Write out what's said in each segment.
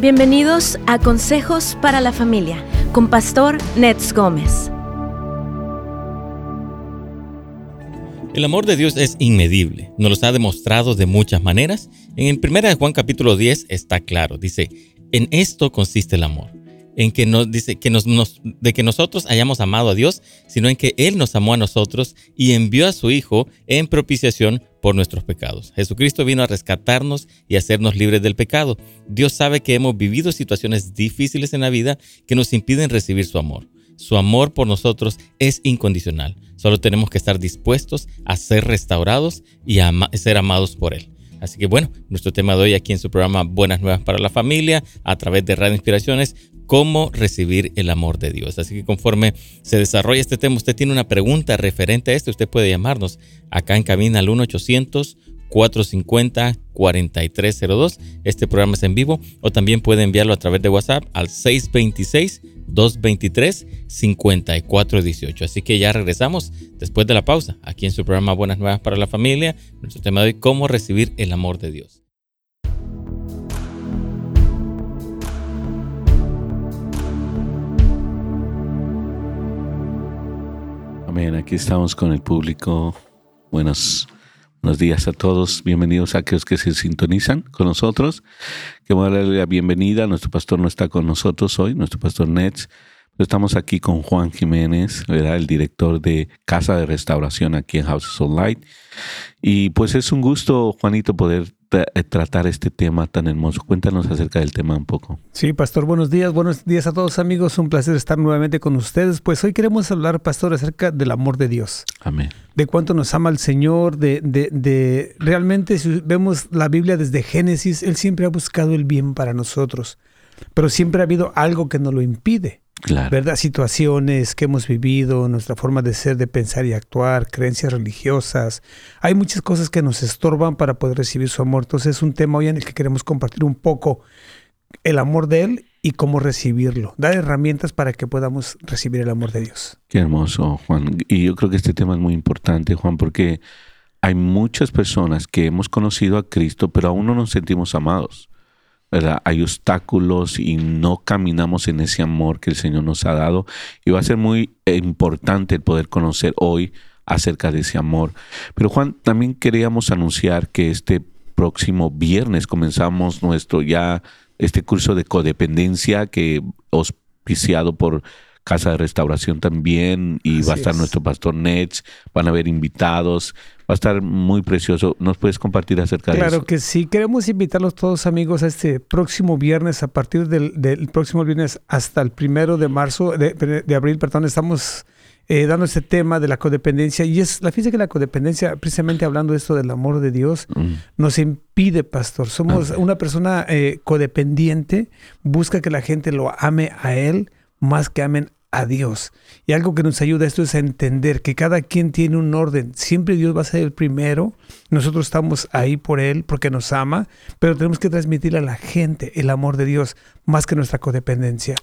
Bienvenidos a Consejos para la Familia con Pastor Nets Gómez. El amor de Dios es inmedible, nos lo ha demostrado de muchas maneras. En el 1 Juan capítulo 10 está claro, dice, en esto consiste el amor, en que nos dice que de que nosotros hayamos amado a Dios, sino en que Él nos amó a nosotros y envió a su Hijo en propiciación por nuestros pecados. Jesucristo vino a rescatarnos y hacernos libres del pecado. Dios sabe que hemos vivido situaciones difíciles en la vida que nos impiden recibir su amor. Su amor por nosotros es incondicional. Solo tenemos que estar dispuestos a ser restaurados y a ser amados por Él. Así que bueno, nuestro tema de hoy aquí en su programa Buenas Nuevas para la Familia, a través de Radio Inspiraciones, cómo recibir el amor de Dios. Así que conforme se desarrolla este tema, usted tiene una pregunta referente a esto, usted puede llamarnos acá en cabina al 1-800-450-4302. Este programa es en vivo o también puede enviarlo a través de WhatsApp al 626-223-5418. Así que ya regresamos después de la pausa aquí en su programa Buenas Nuevas para la Familia. Nuestro tema de hoy, cómo recibir el amor de Dios. Amén. Aquí estamos con el público. Buenos, buenos días a todos. Bienvenidos a aquellos que se sintonizan con nosotros. Queremos darle la bienvenida. Nuestro pastor no está con nosotros hoy, nuestro pastor Nets. estamos aquí con Juan Jiménez, el director de Casa de Restauración aquí en Houses of Light. Y pues es un gusto, Juanito, poder tratar este tema tan hermoso. Cuéntanos acerca del tema un poco. Sí, pastor, buenos días, buenos días a todos amigos, un placer estar nuevamente con ustedes. Pues hoy queremos hablar, pastor, acerca del amor de Dios. Amén. De cuánto nos ama el Señor, de, de, de realmente si vemos la Biblia desde Génesis, Él siempre ha buscado el bien para nosotros, pero siempre ha habido algo que nos lo impide. ¿Verdad? Situaciones que hemos vivido, nuestra forma de ser, de pensar y actuar, creencias religiosas. Hay muchas cosas que nos estorban para poder recibir su amor. Entonces es un tema hoy en el que queremos compartir un poco el amor de Él y cómo recibirlo. Dar herramientas para que podamos recibir el amor de Dios. Qué hermoso, Juan. Y yo creo que este tema es muy importante, Juan, porque hay muchas personas que hemos conocido a Cristo, pero aún no nos sentimos amados. Hay obstáculos y no caminamos en ese amor que el Señor nos ha dado. Y va a ser muy importante el poder conocer hoy acerca de ese amor. Pero Juan, también queríamos anunciar que este próximo viernes comenzamos nuestro ya este curso de codependencia que auspiciado por Casa de Restauración también y va a estar nuestro pastor Nets, van a haber invitados, va a estar muy precioso. ¿Nos puedes compartir acerca de eso? Claro que sí, queremos invitarlos todos amigos a este próximo viernes, a partir del, próximo viernes hasta el primero de marzo, de, abril, perdón, estamos... Eh, dando este tema de la codependencia. Y es la física que la codependencia, precisamente hablando de esto del amor de Dios, mm. nos impide, pastor. Somos una persona eh, codependiente, busca que la gente lo ame a Él más que amen a Dios. Y algo que nos ayuda a esto es a entender que cada quien tiene un orden. Siempre Dios va a ser el primero. Nosotros estamos ahí por Él porque nos ama, pero tenemos que transmitir a la gente el amor de Dios más que nuestra codependencia.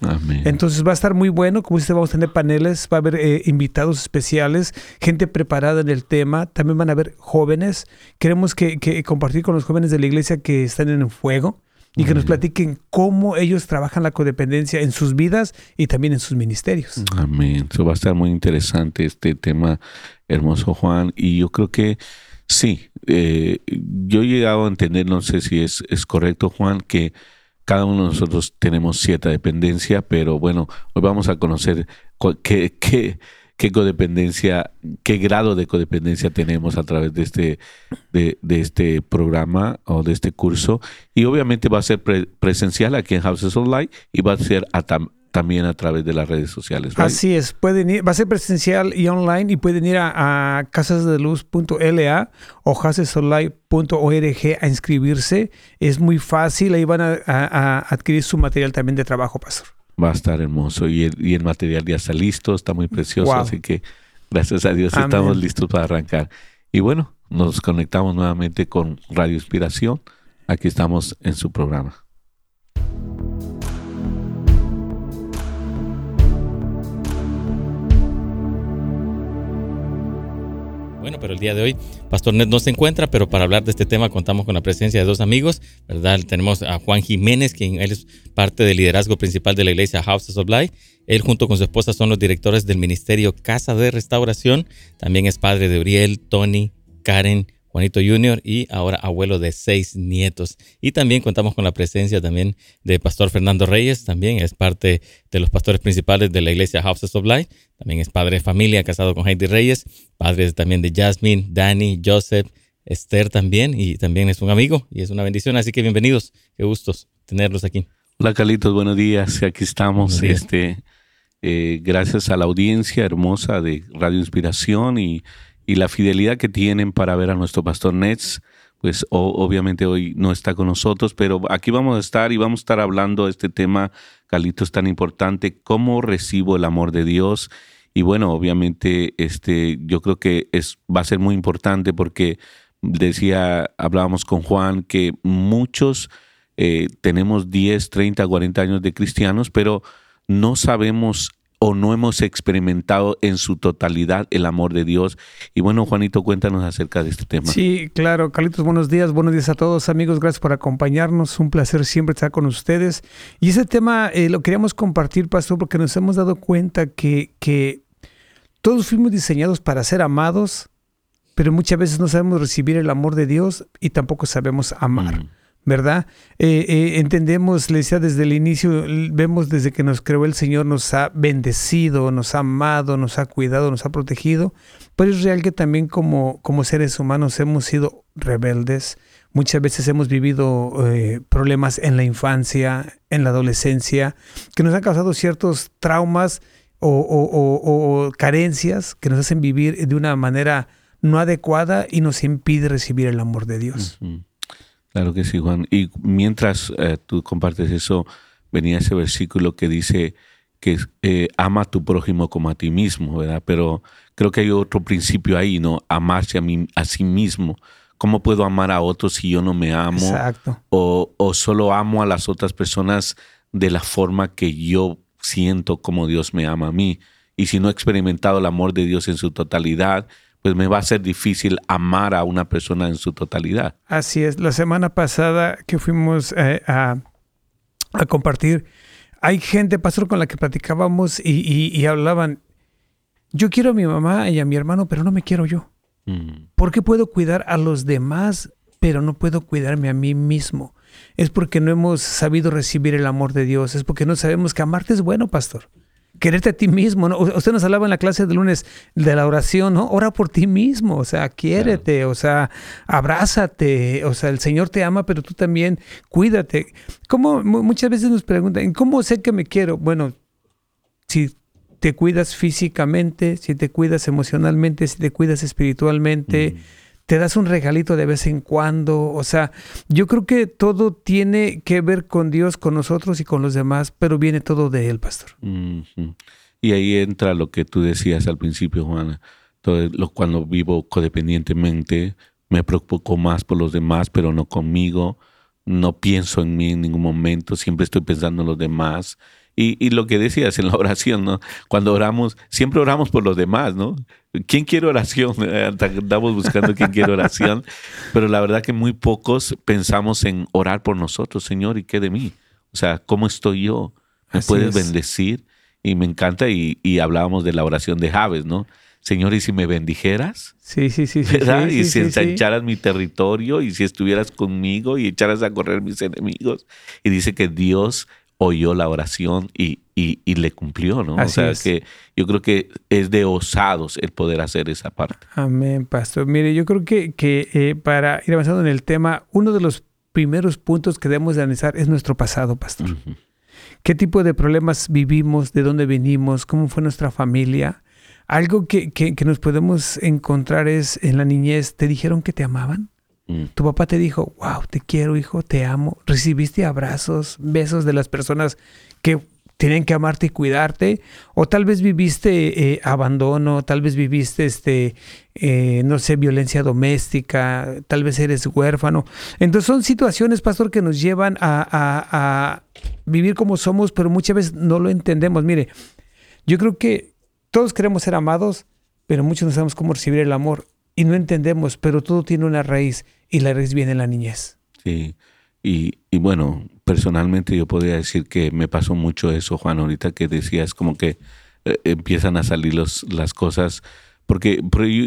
Entonces va a estar muy bueno. Como dice, vamos a tener paneles, va a haber eh, invitados especiales, gente preparada en el tema. También van a haber jóvenes. Queremos que, que compartir con los jóvenes de la iglesia que están en el fuego y que nos platiquen cómo ellos trabajan la codependencia en sus vidas y también en sus ministerios. Amén. Eso va a estar muy interesante este tema, hermoso Juan. Y yo creo que sí, eh, yo he llegado a entender, no sé si es, es correcto Juan, que cada uno de nosotros tenemos cierta dependencia, pero bueno, hoy vamos a conocer qué, qué, qué codependencia, qué grado de codependencia tenemos a través de este, de, este programa o de este curso. Y obviamente va a ser presencial aquí en Houses Light y va a ser también a través de las redes sociales. Así es, pueden ir, va a ser presencial y online y pueden ir a, a casasdeluz.la o housesoflight.org a inscribirse. Es muy fácil, ahí van a adquirir su material también de trabajo, pastor va a estar hermoso y el, y el material ya está listo, está muy precioso, así que gracias a Dios estamos listos para arrancar. Y bueno, nos conectamos nuevamente con Radio Inspiración. Aquí estamos en su programa. Bueno, pero el día de hoy Pastor Ned no se encuentra, pero para hablar de este tema contamos con la presencia de dos amigos, ¿verdad? Tenemos a Juan Jiménez, quien él es parte del liderazgo principal de la iglesia House of Light. Él junto con su esposa son los directores del ministerio Casa de Restauración. También es padre de Uriel, Tony, Karen, Juanito Jr. y ahora abuelo de seis nietos. Y también contamos con la presencia también de Pastor Fernando Reyes, también es parte de los pastores principales de la iglesia Houses of Light, también es padre de familia, casado con Heidi Reyes, padre también de Jasmine, Danny, Joseph, Esther también, y también es un amigo y es una bendición, así que bienvenidos, qué gustos tenerlos aquí. Hola Carlitos, buenos días, aquí estamos, este, eh, gracias a la audiencia hermosa de Radio Inspiración y y la fidelidad que tienen para ver a nuestro pastor Nets, pues obviamente hoy no está con nosotros, pero aquí vamos a estar y vamos a estar hablando de este tema, Carlitos, tan importante, cómo recibo el amor de Dios. Y bueno, obviamente este, yo creo que es, va a ser muy importante porque decía, hablábamos con Juan, que muchos eh, tenemos 10, 30, 40 años de cristianos, pero no sabemos o no hemos experimentado en su totalidad el amor de Dios. Y bueno, Juanito, cuéntanos acerca de este tema. Sí, claro, Carlitos, buenos días, buenos días a todos amigos, gracias por acompañarnos, un placer siempre estar con ustedes. Y ese tema eh, lo queríamos compartir, Pastor, porque nos hemos dado cuenta que, que todos fuimos diseñados para ser amados, pero muchas veces no sabemos recibir el amor de Dios y tampoco sabemos amar. Mm. ¿Verdad? Eh, eh, entendemos, le decía desde el inicio, vemos desde que nos creó el Señor, nos ha bendecido, nos ha amado, nos ha cuidado, nos ha protegido, pero es real que también como, como seres humanos hemos sido rebeldes, muchas veces hemos vivido eh, problemas en la infancia, en la adolescencia, que nos han causado ciertos traumas o, carencias que nos hacen vivir de una manera no adecuada y nos impide recibir el amor de Dios. Claro que sí, Juan. Y mientras eh, tú compartes eso, venía ese versículo que dice que eh, ama a tu prójimo como a ti mismo, ¿verdad? Pero creo que hay otro principio ahí, ¿no? Amarse a, mí, a sí mismo. ¿Cómo puedo amar a otros si yo no me amo? Exacto. O, o solo amo a las otras personas de la forma que yo siento como Dios me ama a mí. Y si no he experimentado el amor de Dios en su totalidad, pues me va a ser difícil amar a una persona en su totalidad. Así es. La semana pasada que fuimos eh, a, compartir, hay gente, pastor, con la que platicábamos y, hablaban, yo quiero a mi mamá y a mi hermano, pero no me quiero yo. Mm. ¿Por qué puedo cuidar a los demás, pero no puedo cuidarme a mí mismo? Es porque no hemos sabido recibir el amor de Dios, es porque no sabemos que amarte es bueno, pastor quererte a ti mismo, ¿no? Usted nos hablaba en la clase de lunes de la oración, ¿no? Ora por ti mismo, o sea, quiérete, o sea, abrázate, o sea, el Señor te ama, pero tú también cuídate. Como muchas veces nos preguntan, ¿cómo sé que me quiero? Bueno, si te cuidas físicamente, si te cuidas emocionalmente, si te cuidas espiritualmente, te das un regalito de vez en cuando. O sea, yo creo que todo tiene que ver con Dios, con nosotros y con los demás, pero viene todo de Él, pastor. Y ahí entra lo que tú decías al principio, Juana. Todo lo, cuando vivo codependientemente, me preocupo más por los demás, pero no conmigo. No pienso en mí en ningún momento, siempre estoy pensando en los demás. Y, y, lo que decías en la oración, ¿no? Cuando oramos, siempre oramos por los demás, ¿no? ¿Quién quiere oración? Andamos buscando quién quiere oración, pero la verdad que muy pocos pensamos en orar por nosotros, Señor, ¿y qué de mí? O sea, ¿cómo estoy yo? ¿Me puedes bendecir? Y me encanta, y, y, hablábamos de la oración de Javes, ¿no? Señor, ¿y si me bendijeras? Sí, sí, sí. ¿verdad? y si ensancharas mi territorio, y si estuvieras conmigo, y echaras a correr mis enemigos. Y dice que Dios oyó la oración y, y, le cumplió, ¿no? o sea que yo creo que es de osados el poder hacer esa parte. Amén, pastor. Mire, yo creo que, que eh, para ir avanzando en el tema, uno de los primeros puntos que debemos de analizar es nuestro pasado, pastor. ¿Qué tipo de problemas vivimos? ¿De dónde venimos? ¿Cómo fue nuestra familia? Algo que, que, que nos podemos encontrar es en la niñez, ¿te dijeron que te amaban? Mm. Tu papá te dijo, wow, te quiero, hijo, te amo. Recibiste abrazos, besos de las personas que tienen que amarte y cuidarte. O tal vez viviste eh, abandono, tal vez viviste, este, eh, no sé, violencia doméstica, tal vez eres huérfano. Entonces son situaciones, pastor, que nos llevan a, a vivir como somos, pero muchas veces no lo entendemos. Mire, yo creo que todos queremos ser amados, pero muchos no sabemos cómo recibir el amor y no entendemos, pero todo tiene una raíz y la raíz viene en la niñez. Sí, y, y bueno, personalmente yo podría decir que me pasó mucho eso, Juan, ahorita que decías como que eh, empiezan a salir los, las cosas, porque,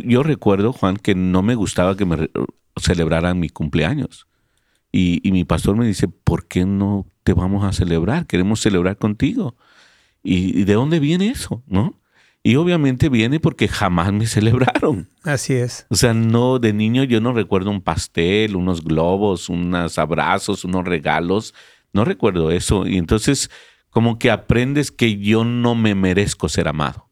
yo, recuerdo, Juan, que no me gustaba que me celebraran mi cumpleaños. Y, mi pastor me dice, ¿por qué no te vamos a celebrar? Queremos celebrar contigo. ¿Y, y de dónde viene eso? ¿No? Y obviamente viene porque jamás me celebraron. Así es. O sea, no, de niño yo no recuerdo un pastel, unos globos, unos abrazos, unos regalos. No recuerdo eso. Y entonces, como que aprendes que yo no me merezco ser amado,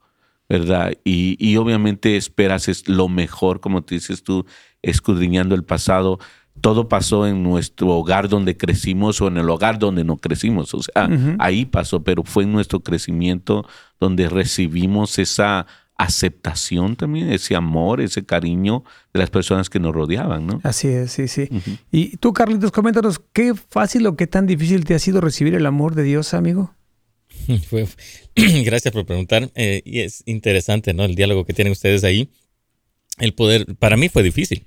¿verdad? Y, y obviamente esperas es lo mejor, como te dices tú, escudriñando el pasado todo pasó en nuestro hogar donde crecimos o en el hogar donde no crecimos. O sea, ahí pasó, pero fue en nuestro crecimiento donde recibimos esa aceptación también, ese amor, ese cariño de las personas que nos rodeaban, ¿no? Así es, sí, sí. Y tú, Carlitos, coméntanos, ¿qué fácil o qué tan difícil te ha sido recibir el amor de Dios, amigo? Gracias por preguntar. Eh, y es interesante, ¿no? El diálogo que tienen ustedes ahí. El poder, para mí fue difícil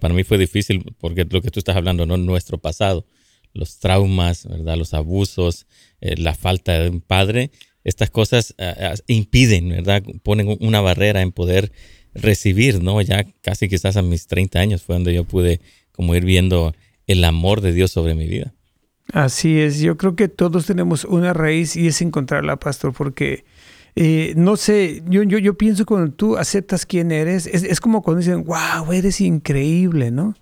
Para mí fue difícil porque lo que tú estás hablando, ¿no? Nuestro pasado, los traumas, ¿verdad? Los abusos, eh, la falta de un padre, estas cosas eh, eh, impiden, ¿verdad? Ponen una barrera en poder recibir, ¿no? Ya casi quizás a mis 30 años fue donde yo pude como ir viendo el amor de Dios sobre mi vida. Así es, yo creo que todos tenemos una raíz y es encontrarla, pastor, porque eh, no sé, yo, yo, yo pienso cuando tú aceptas quién eres, es, como cuando dicen, wow, eres increíble, ¿no?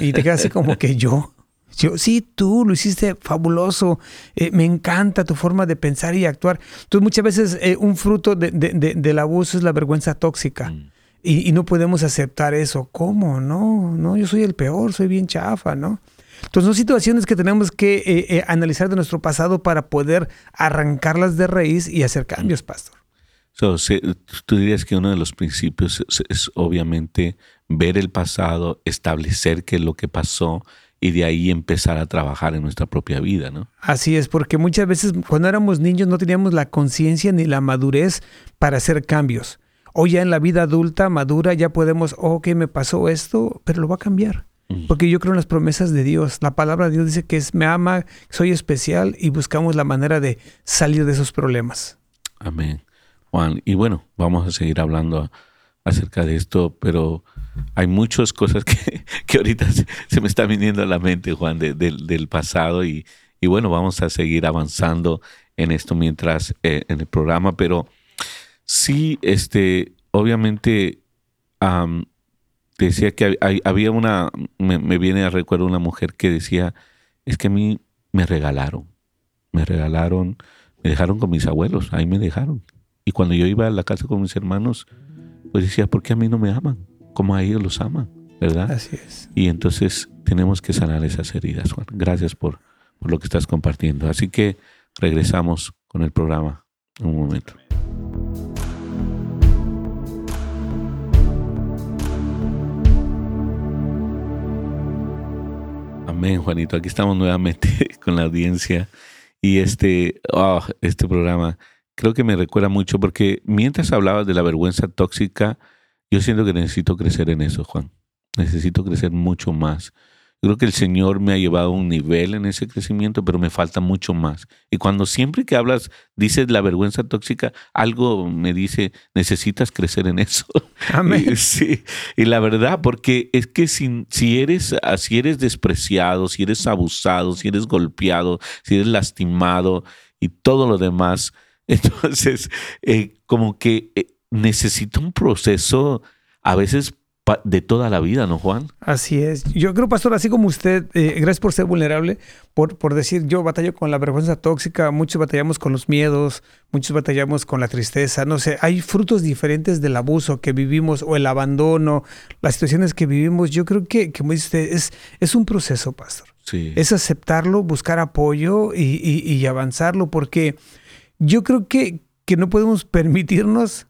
Y te quedas así como que yo. Yo, sí, tú lo hiciste fabuloso, eh, me encanta tu forma de pensar y actuar. Entonces muchas veces eh, un fruto de, del abuso es la vergüenza tóxica mm. y, y, no podemos aceptar eso. ¿Cómo? No, no, yo soy el peor, soy bien chafa, ¿no? Entonces son situaciones que tenemos que eh, eh, analizar de nuestro pasado para poder arrancarlas de raíz y hacer cambios, pastor. tú dirías que uno de los principios es, obviamente ver el pasado, establecer qué es lo que pasó y de ahí empezar a trabajar en nuestra propia vida, ¿no? Así es, porque muchas veces cuando éramos niños no teníamos la conciencia ni la madurez para hacer cambios. Hoy ya en la vida adulta, madura, ya podemos, ok, me pasó esto, pero lo va a cambiar. Porque yo creo en las promesas de Dios. La palabra de Dios dice que es, me ama, soy especial y buscamos la manera de salir de esos problemas. Amén. Juan, y bueno, vamos a seguir hablando acerca de esto, pero hay muchas cosas que, que ahorita se, me están viniendo a la mente, Juan, del pasado y, y, bueno, vamos a seguir avanzando en esto mientras eh, en el programa, pero sí, este, obviamente, decía que había una, me, viene a recuerdo una mujer que decía, es que a mí me regalaron, me regalaron, me dejaron con mis abuelos, ahí me dejaron. Y cuando yo iba a la casa con mis hermanos, pues decía, ¿por qué a mí no me aman? Como a ellos los aman, ¿verdad? Así es. Y entonces tenemos que sanar esas heridas, Juan. Gracias por, por lo que estás compartiendo. Así que regresamos con el programa en un momento. Amén, Juanito. Aquí estamos nuevamente con la audiencia y este, oh, este programa creo que me recuerda mucho porque mientras hablabas de la vergüenza tóxica, yo siento que necesito crecer en eso, Juan. Necesito crecer mucho más. Creo que el Señor me ha llevado a un nivel en ese crecimiento, pero me falta mucho más. Y cuando siempre que hablas, dices la vergüenza tóxica, algo me dice, necesitas crecer en eso. Amén. sí, y la verdad, porque es que si, si, eres, si eres despreciado, si eres abusado, si eres golpeado, si eres lastimado y todo lo demás, entonces eh, como que eh, necesita un proceso a veces de toda la vida, ¿no, Juan? Así es. Yo creo, pastor, así como usted, eh, gracias por ser vulnerable, por, por decir, yo batallo con la vergüenza tóxica, muchos batallamos con los miedos, muchos batallamos con la tristeza, no sé, hay frutos diferentes del abuso que vivimos o el abandono, las situaciones que vivimos. Yo creo que, como dice usted, es, es un proceso, pastor. Sí. Es aceptarlo, buscar apoyo y, y, avanzarlo, porque yo creo que, que no podemos permitirnos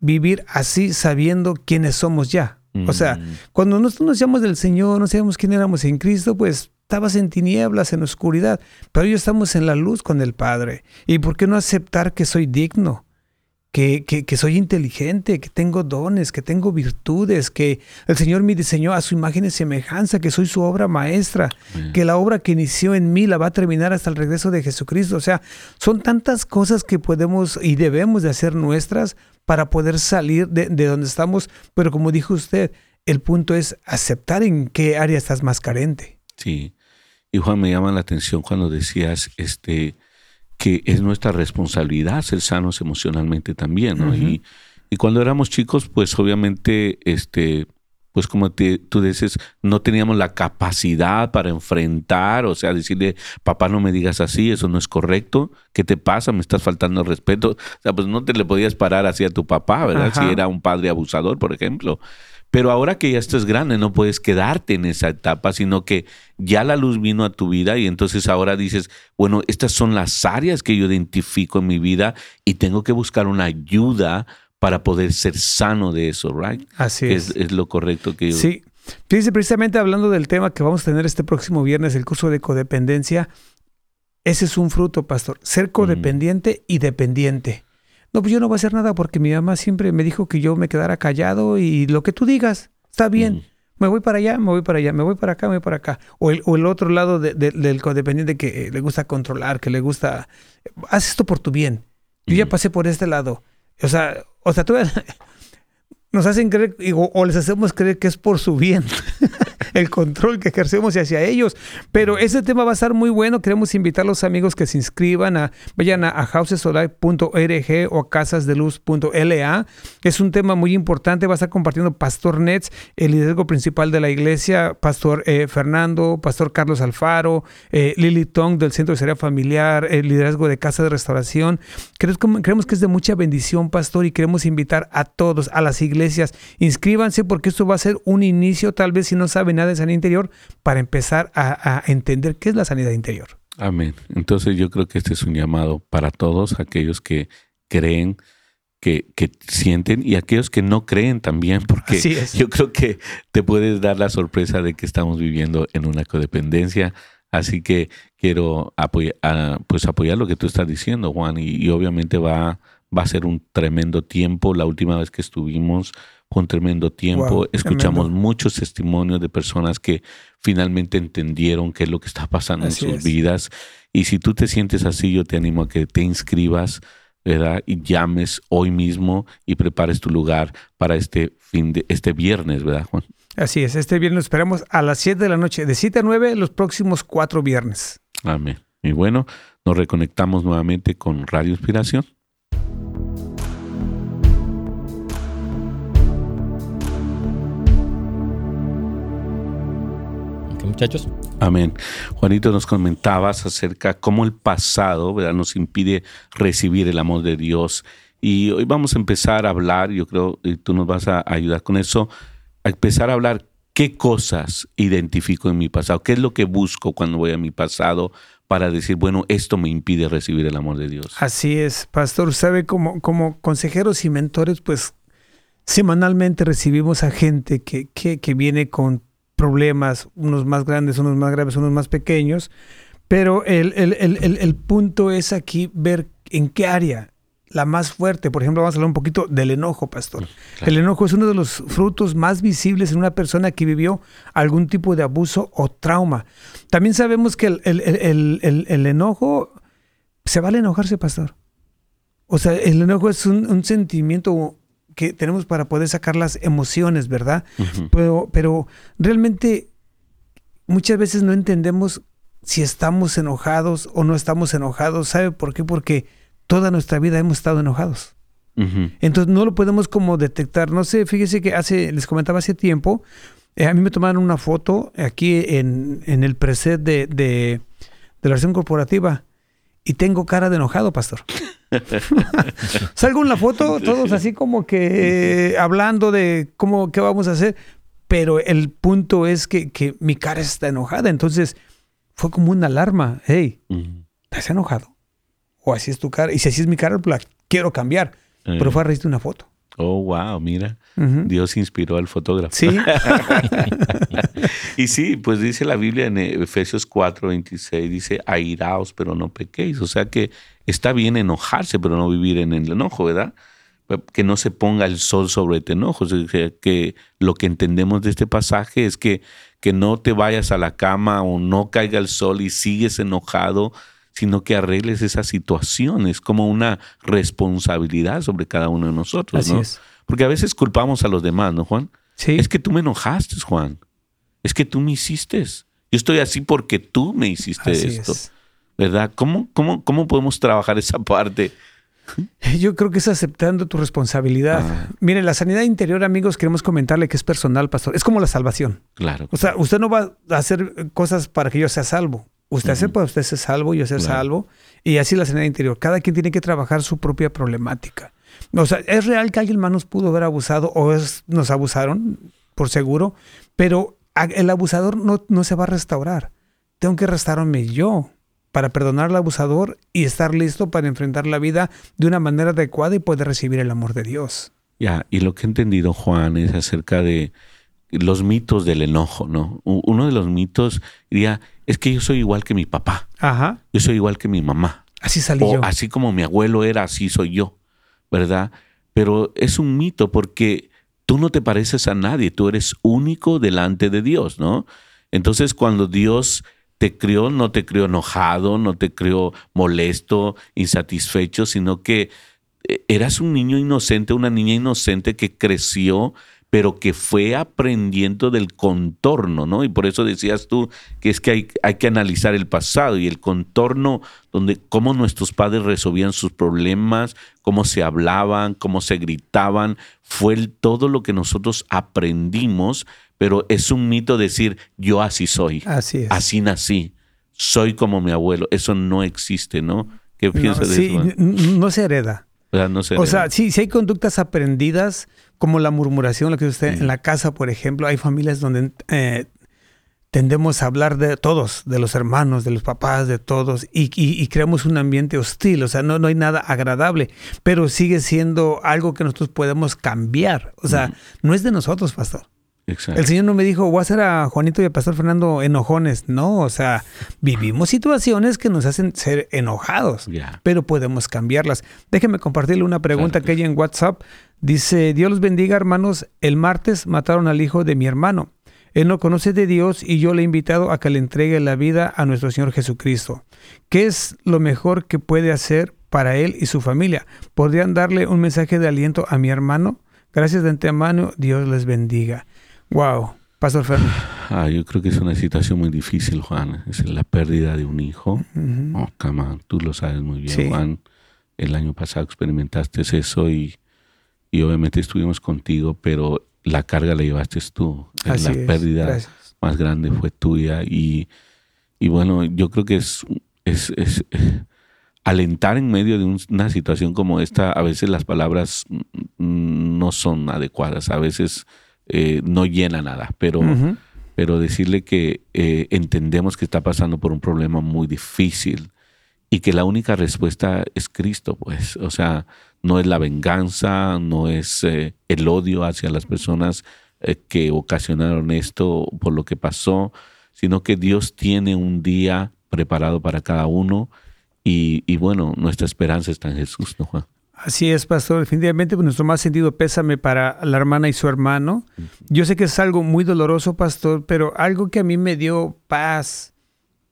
vivir así sabiendo quiénes somos ya. O sea, mm. cuando nosotros nos llamamos del Señor, no sabemos quién éramos en Cristo, pues estabas en tinieblas, en oscuridad, pero hoy estamos en la luz con el Padre. ¿Y por qué no aceptar que soy digno? que, que, soy inteligente, que tengo dones, que tengo virtudes, que el Señor me diseñó a su imagen y semejanza, que soy su obra maestra, que la obra que inició en mí la va a terminar hasta el regreso de Jesucristo. O sea, son tantas cosas que podemos y debemos de hacer nuestras para poder salir de, de donde estamos. Pero como dijo usted, el punto es aceptar en qué área estás más carente. Sí. Y Juan, me llama la atención cuando decías, este, que es nuestra responsabilidad ser sanos emocionalmente también, ¿no? y, y, cuando éramos chicos, pues obviamente, este, pues como tú dices, no teníamos la capacidad para enfrentar, o sea, decirle, papá, no me digas así, eso no es correcto, ¿qué te pasa? Me estás faltando respeto. O sea, pues no te le podías parar así a tu papá, ¿verdad? Si era un padre abusador, por ejemplo. Pero ahora que ya estás grande, no puedes quedarte en esa etapa, sino que ya la luz vino a tu vida y entonces ahora dices, bueno, estas son las áreas que yo identifico en mi vida y tengo que buscar una ayuda para poder ser sano de eso, ¿right? Así es. Es, lo correcto que yo... Sí. Fíjese, precisamente hablando del tema que vamos a tener este próximo viernes, el curso de codependencia, ese es un fruto, pastor, ser codependiente y dependiente. No, pues yo no voy a hacer nada porque mi mamá siempre me dijo que yo me quedara callado y lo que tú digas, está bien. Me voy para allá, me voy para allá, me voy para acá, me voy para acá. O el, o el otro lado del codependiente que eh, le gusta controlar, que le gusta, haz esto por tu bien. Yo ya pasé por este lado. O sea, o sea, tú nos hacen creer o, les hacemos creer que es por su bien el control que ejercemos hacia ellos. Pero ese tema va a estar muy bueno. Queremos invitar a los amigos que se inscriban, a, vayan a, a o a casasdeluz.la. Es un tema muy importante. Va a estar compartiendo Pastor Nets, el liderazgo principal de la iglesia, Pastor eh, Fernando, Pastor Carlos Alfaro, eh, Lily Tong del Centro de Seguridad Familiar, el liderazgo de Casa de Restauración. Creemos que es de mucha bendición, Pastor, y queremos invitar a todos, a las iglesias. Inscríbanse porque esto va a ser un inicio, tal vez si no saben nada de sanidad interior, para empezar a, entender qué es la sanidad interior. Amén. Entonces yo creo que este es un llamado para todos aquellos que creen, que, que, sienten y aquellos que no creen también, porque yo creo que te puedes dar la sorpresa de que estamos viviendo en una codependencia. Así que quiero apoyar, pues apoyar lo que tú estás diciendo, Juan, y obviamente va, va a ser un tremendo tiempo. La última vez que estuvimos un tremendo tiempo. Escuchamos muchos testimonios de personas que finalmente entendieron qué es lo que está pasando en sus vidas. Y si tú te sientes así, yo te animo a que te inscribas. ¿verdad? Y llames hoy mismo y prepares tu lugar para este fin de este viernes, ¿verdad, Juan? Así es, este viernes esperamos a las 7 de la noche, de 7 a 9 los próximos cuatro viernes. Amén. Y bueno, nos reconectamos nuevamente con Radio Inspiración. Muchachos. Amén. Juanito, nos comentabas acerca cómo el pasado ¿verdad? nos impide recibir el amor de Dios. Y hoy vamos a empezar a hablar, yo creo, y tú nos vas a ayudar con eso, a empezar a hablar qué cosas identifico en mi pasado, qué es lo que busco cuando voy a mi pasado para decir, bueno, esto me impide recibir el amor de Dios. Así es, pastor. Sabe, como, como consejeros y mentores, pues semanalmente recibimos a gente que, que, que viene con problemas, unos más grandes, unos más graves, unos más pequeños, pero el, el, punto es aquí ver en qué área, la más fuerte. Por ejemplo, vamos a hablar un poquito del enojo, pastor. El enojo es uno de los frutos más visibles en una persona que vivió algún tipo de abuso o trauma. También sabemos que el, el enojo, se vale enojarse, pastor. O sea, el enojo es un, un sentimiento que tenemos para poder sacar las emociones, ¿verdad? pero, pero realmente muchas veces no entendemos si estamos enojados o no estamos enojados. ¿Sabe por qué? Porque toda nuestra vida hemos estado enojados. Entonces no lo podemos como detectar. No sé, fíjese que hace, les comentaba hace tiempo, eh, a mí me tomaron una foto aquí en, en el preset de, de, de la versión corporativa y tengo cara de enojado, pastor. Salgo en la foto, todos así como que hablando de cómo, qué vamos a hacer, pero el punto es que, que mi cara está enojada, entonces fue como una alarma, hey, ¿estás enojado? O así es tu cara, y si así es mi cara, pues quiero cambiar, pero fue a raíz de una foto. Oh, wow, mira. Dios inspiró al fotógrafo. Sí. y sí, pues dice la Biblia en Efesios 4, 26, dice, airaos, pero no pequéis. O sea que está bien enojarse, pero no vivir en el enojo, ¿verdad? que no se ponga el sol sobre tu enojo. que lo que entendemos de este pasaje es que, que no te vayas a la cama o no caiga el sol y sigues enojado, sino que arregles esa situación. Es como una responsabilidad sobre cada uno de nosotros, ¿no? Porque a veces culpamos a los demás, ¿no, Juan? Sí. Es que tú me enojaste, Juan. Es que tú me hiciste. Yo estoy así porque tú me hiciste esto. ¿Verdad? ¿Cómo, cómo, ¿Cómo podemos trabajar esa parte? Yo creo que es aceptando tu responsabilidad. Ah. Mire, la sanidad interior, amigos, queremos comentarle que es personal, pastor. Es como la salvación. Claro. O sea, usted no va a hacer cosas para que yo sea salvo. Usted hace para usted ser salvo, yo ser salvo. Y así la sanidad interior. Cada quien tiene que trabajar su propia problemática. O sea, es real que alguien más nos pudo haber abusado o nos abusaron, por seguro, pero el abusador no, no se va a restaurar. Tengo que restaurarme yo para perdonar al abusador y estar listo para enfrentar la vida de una manera adecuada y poder recibir el amor de Dios. Ya, y lo que he entendido, Juan, es acerca de los mitos del enojo, ¿no? Uno de los mitos diría, es que yo soy igual que mi papá. Ajá. Yo soy igual que mi mamá. Así salí o yo. Así como mi abuelo era, así soy yo, ¿verdad? Pero es un mito porque tú no te pareces a nadie, tú eres único delante de Dios, ¿no? Entonces cuando Dios te crió, no te crió enojado, no te crió molesto, insatisfecho, sino que eh, eras un niño inocente, una niña inocente que creció, pero que fue aprendiendo del contorno, ¿no? Y por eso decías tú que es que hay, hay, que analizar el pasado y el contorno donde cómo nuestros padres resolvían sus problemas, cómo se hablaban, cómo se gritaban, fue todo lo que nosotros aprendimos pero es un mito decir yo así soy, así, así nací, soy como mi abuelo. Eso no existe, ¿no? ¿Qué piensas de eso? No se hereda. O sea, o sea sí, hay conductas aprendidas como la murmuración, lo que usted en la casa, por ejemplo, hay familias donde eh, tendemos a hablar de todos, de los hermanos, de los papás, de todos, y, creamos un ambiente hostil, o sea, no, no hay nada agradable, pero sigue siendo algo que nosotros podemos cambiar, o sea, no es de nosotros, pastor. El Señor no me dijo, voy a hacer a Juanito y a Pastor Fernando enojones. No, o sea, vivimos situaciones que nos hacen ser enojados, pero podemos cambiarlas. Déjenme compartirle una pregunta que hay en WhatsApp. Dice, Dios los bendiga, hermanos. El martes mataron al hijo de mi hermano. Él no conoce de Dios y yo le he invitado a que le entregue la vida a nuestro Señor Jesucristo. ¿Qué es lo mejor que puede hacer para él y su familia? ¿Podrían darle un mensaje de aliento a mi hermano? Gracias de antemano, Dios les bendiga. Wow. Pastor Fernando. Ah, yo creo que es una situación muy difícil, Juan. Es la pérdida de un hijo. Oh, tú lo sabes muy bien, Juan. El año pasado experimentaste eso y, y, obviamente estuvimos contigo, pero la carga la llevaste tú. la pérdida más grande fue tuya. Y, y, bueno, yo creo que es, es, es alentar en medio de una situación como esta. A veces las palabras no son adecuadas. A veces eh, no llena nada, pero, pero decirle que eh, entendemos que está pasando por un problema muy difícil y que la única respuesta es Cristo, pues, o sea, no es la venganza, no es eh, el odio hacia las personas que ocasionaron esto por lo que pasó, sino que Dios tiene un día preparado para cada uno y, y bueno, nuestra esperanza está en Jesús, ¿no, Juan? Así es, pastor. Definitivamente pues, nuestro más sentido pésame para la hermana y su hermano. Yo sé que es algo muy doloroso, pastor, pero algo que a mí me dio paz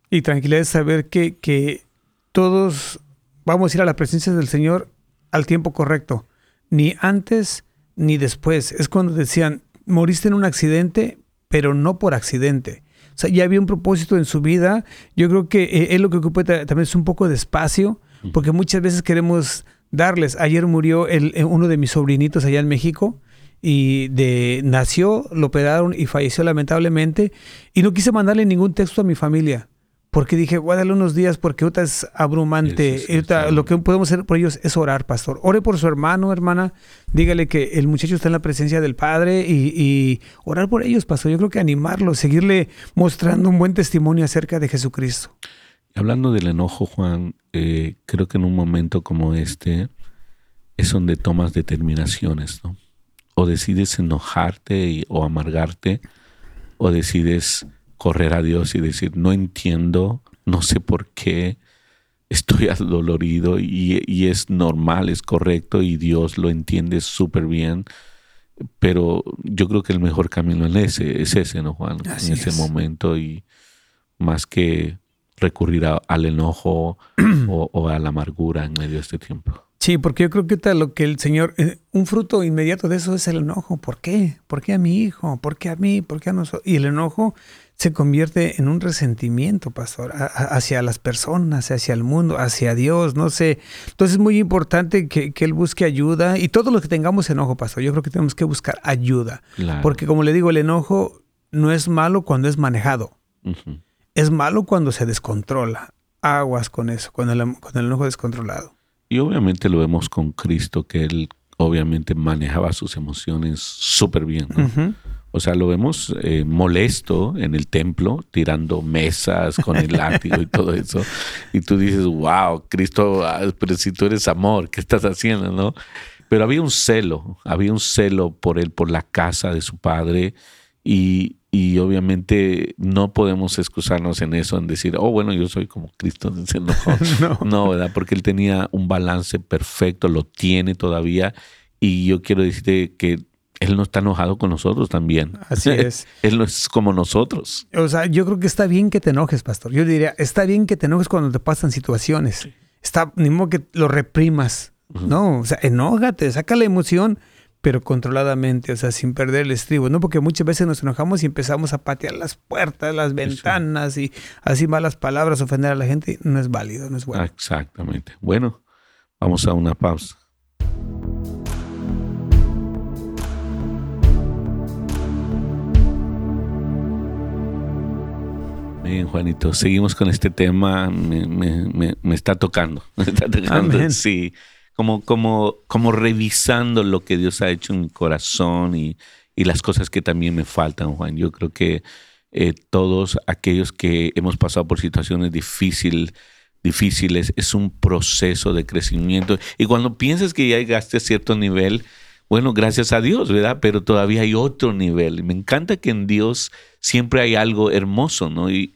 y tranquilidad es saber que, que todos vamos a ir a la presencia del Señor al tiempo correcto, ni antes ni después. Es cuando decían, moriste en un accidente, pero no por accidente. O sea, ya había un propósito en su vida. Yo creo que eh, él lo que ocupa también es un poco de espacio, porque muchas veces queremos darles. Ayer murió el, eh, uno de mis sobrinitos allá en México y de nació, lo operaron y falleció lamentablemente y no quise mandarle ningún texto a mi familia porque dije, voy a darle unos días porque ahorita es abrumante. lo que podemos hacer por ellos es orar, pastor. Ore por su hermano, hermana. Dígale que el muchacho está en la presencia del Padre y, orar por ellos, pastor. Yo creo que animarlos, seguirle mostrando un buen testimonio acerca de Jesucristo. Hablando del enojo, Juan, eh, creo que en un momento como este es donde tomas determinaciones, ¿no? O decides enojarte o amargarte, o decides correr a Dios y decir, no entiendo, no sé por qué, estoy adolorido y, y es normal, es correcto y Dios lo entiende súper bien. Pero yo creo que el mejor camino es ese, es ese, ¿no, Juan? en ese momento y más que recurrir al enojo o, a la amargura en medio de este tiempo. Sí, porque yo creo que lo que el Señor, eh, un fruto inmediato de eso es el enojo. ¿Por qué? ¿Por qué a mi hijo? ¿Por qué a mí? ¿Por qué a nosotros? Y el enojo se convierte en un resentimiento, pastor, hacia las personas, hacia el mundo, hacia Dios, no sé. Entonces es muy importante que, Él busque ayuda y todos los que tengamos enojo, pastor, yo creo que tenemos que buscar ayuda. Porque como le digo, el enojo no es malo cuando es manejado. Es malo cuando se descontrola. Aguas con eso, con el, con el enojo descontrolado. Y obviamente lo vemos con Cristo, que Él obviamente manejaba sus emociones súper bien. O sea, lo vemos eh, molesto en el templo, tirando mesas con el látigo y todo eso. Y tú dices, wow, Cristo, ah, pero si tú eres amor, ¿qué estás haciendo? ¿no? Pero había un celo, había un celo por él, por la casa de su padre. Y, y obviamente no podemos excusarnos en eso, en decir, oh, bueno, yo soy como Cristo. no. no, ¿verdad? Porque él tenía un balance perfecto, lo tiene todavía. Y yo quiero decirte que él no está enojado con nosotros también. Así es. Él no es como nosotros. O sea, yo creo que está bien que te enojes, pastor. Yo diría, está bien que te enojes cuando te pasan situaciones. Está, ni modo que lo reprimas. No, o sea, enójate, saca la emoción, pero controladamente, o sea, sin perder el estribo, ¿no? Porque muchas veces nos enojamos y empezamos a patear las puertas, las ventanas y así malas palabras, ofender a la gente, no es válido, no es bueno. Exactamente. Bueno, vamos a una pausa. Bien, Juanito, seguimos con este tema. Me, está tocando. Me está tocando. Sí. Como, como, como revisando lo que Dios ha hecho en mi corazón y, las cosas que también me faltan, Juan. Yo creo que eh, todos aquellos que hemos pasado por situaciones difíciles, es un proceso de crecimiento. Y cuando piensas que ya llegaste a cierto nivel, bueno, gracias a Dios, ¿verdad? Pero todavía hay otro nivel. Y me encanta que en Dios siempre hay algo hermoso, ¿no? Y,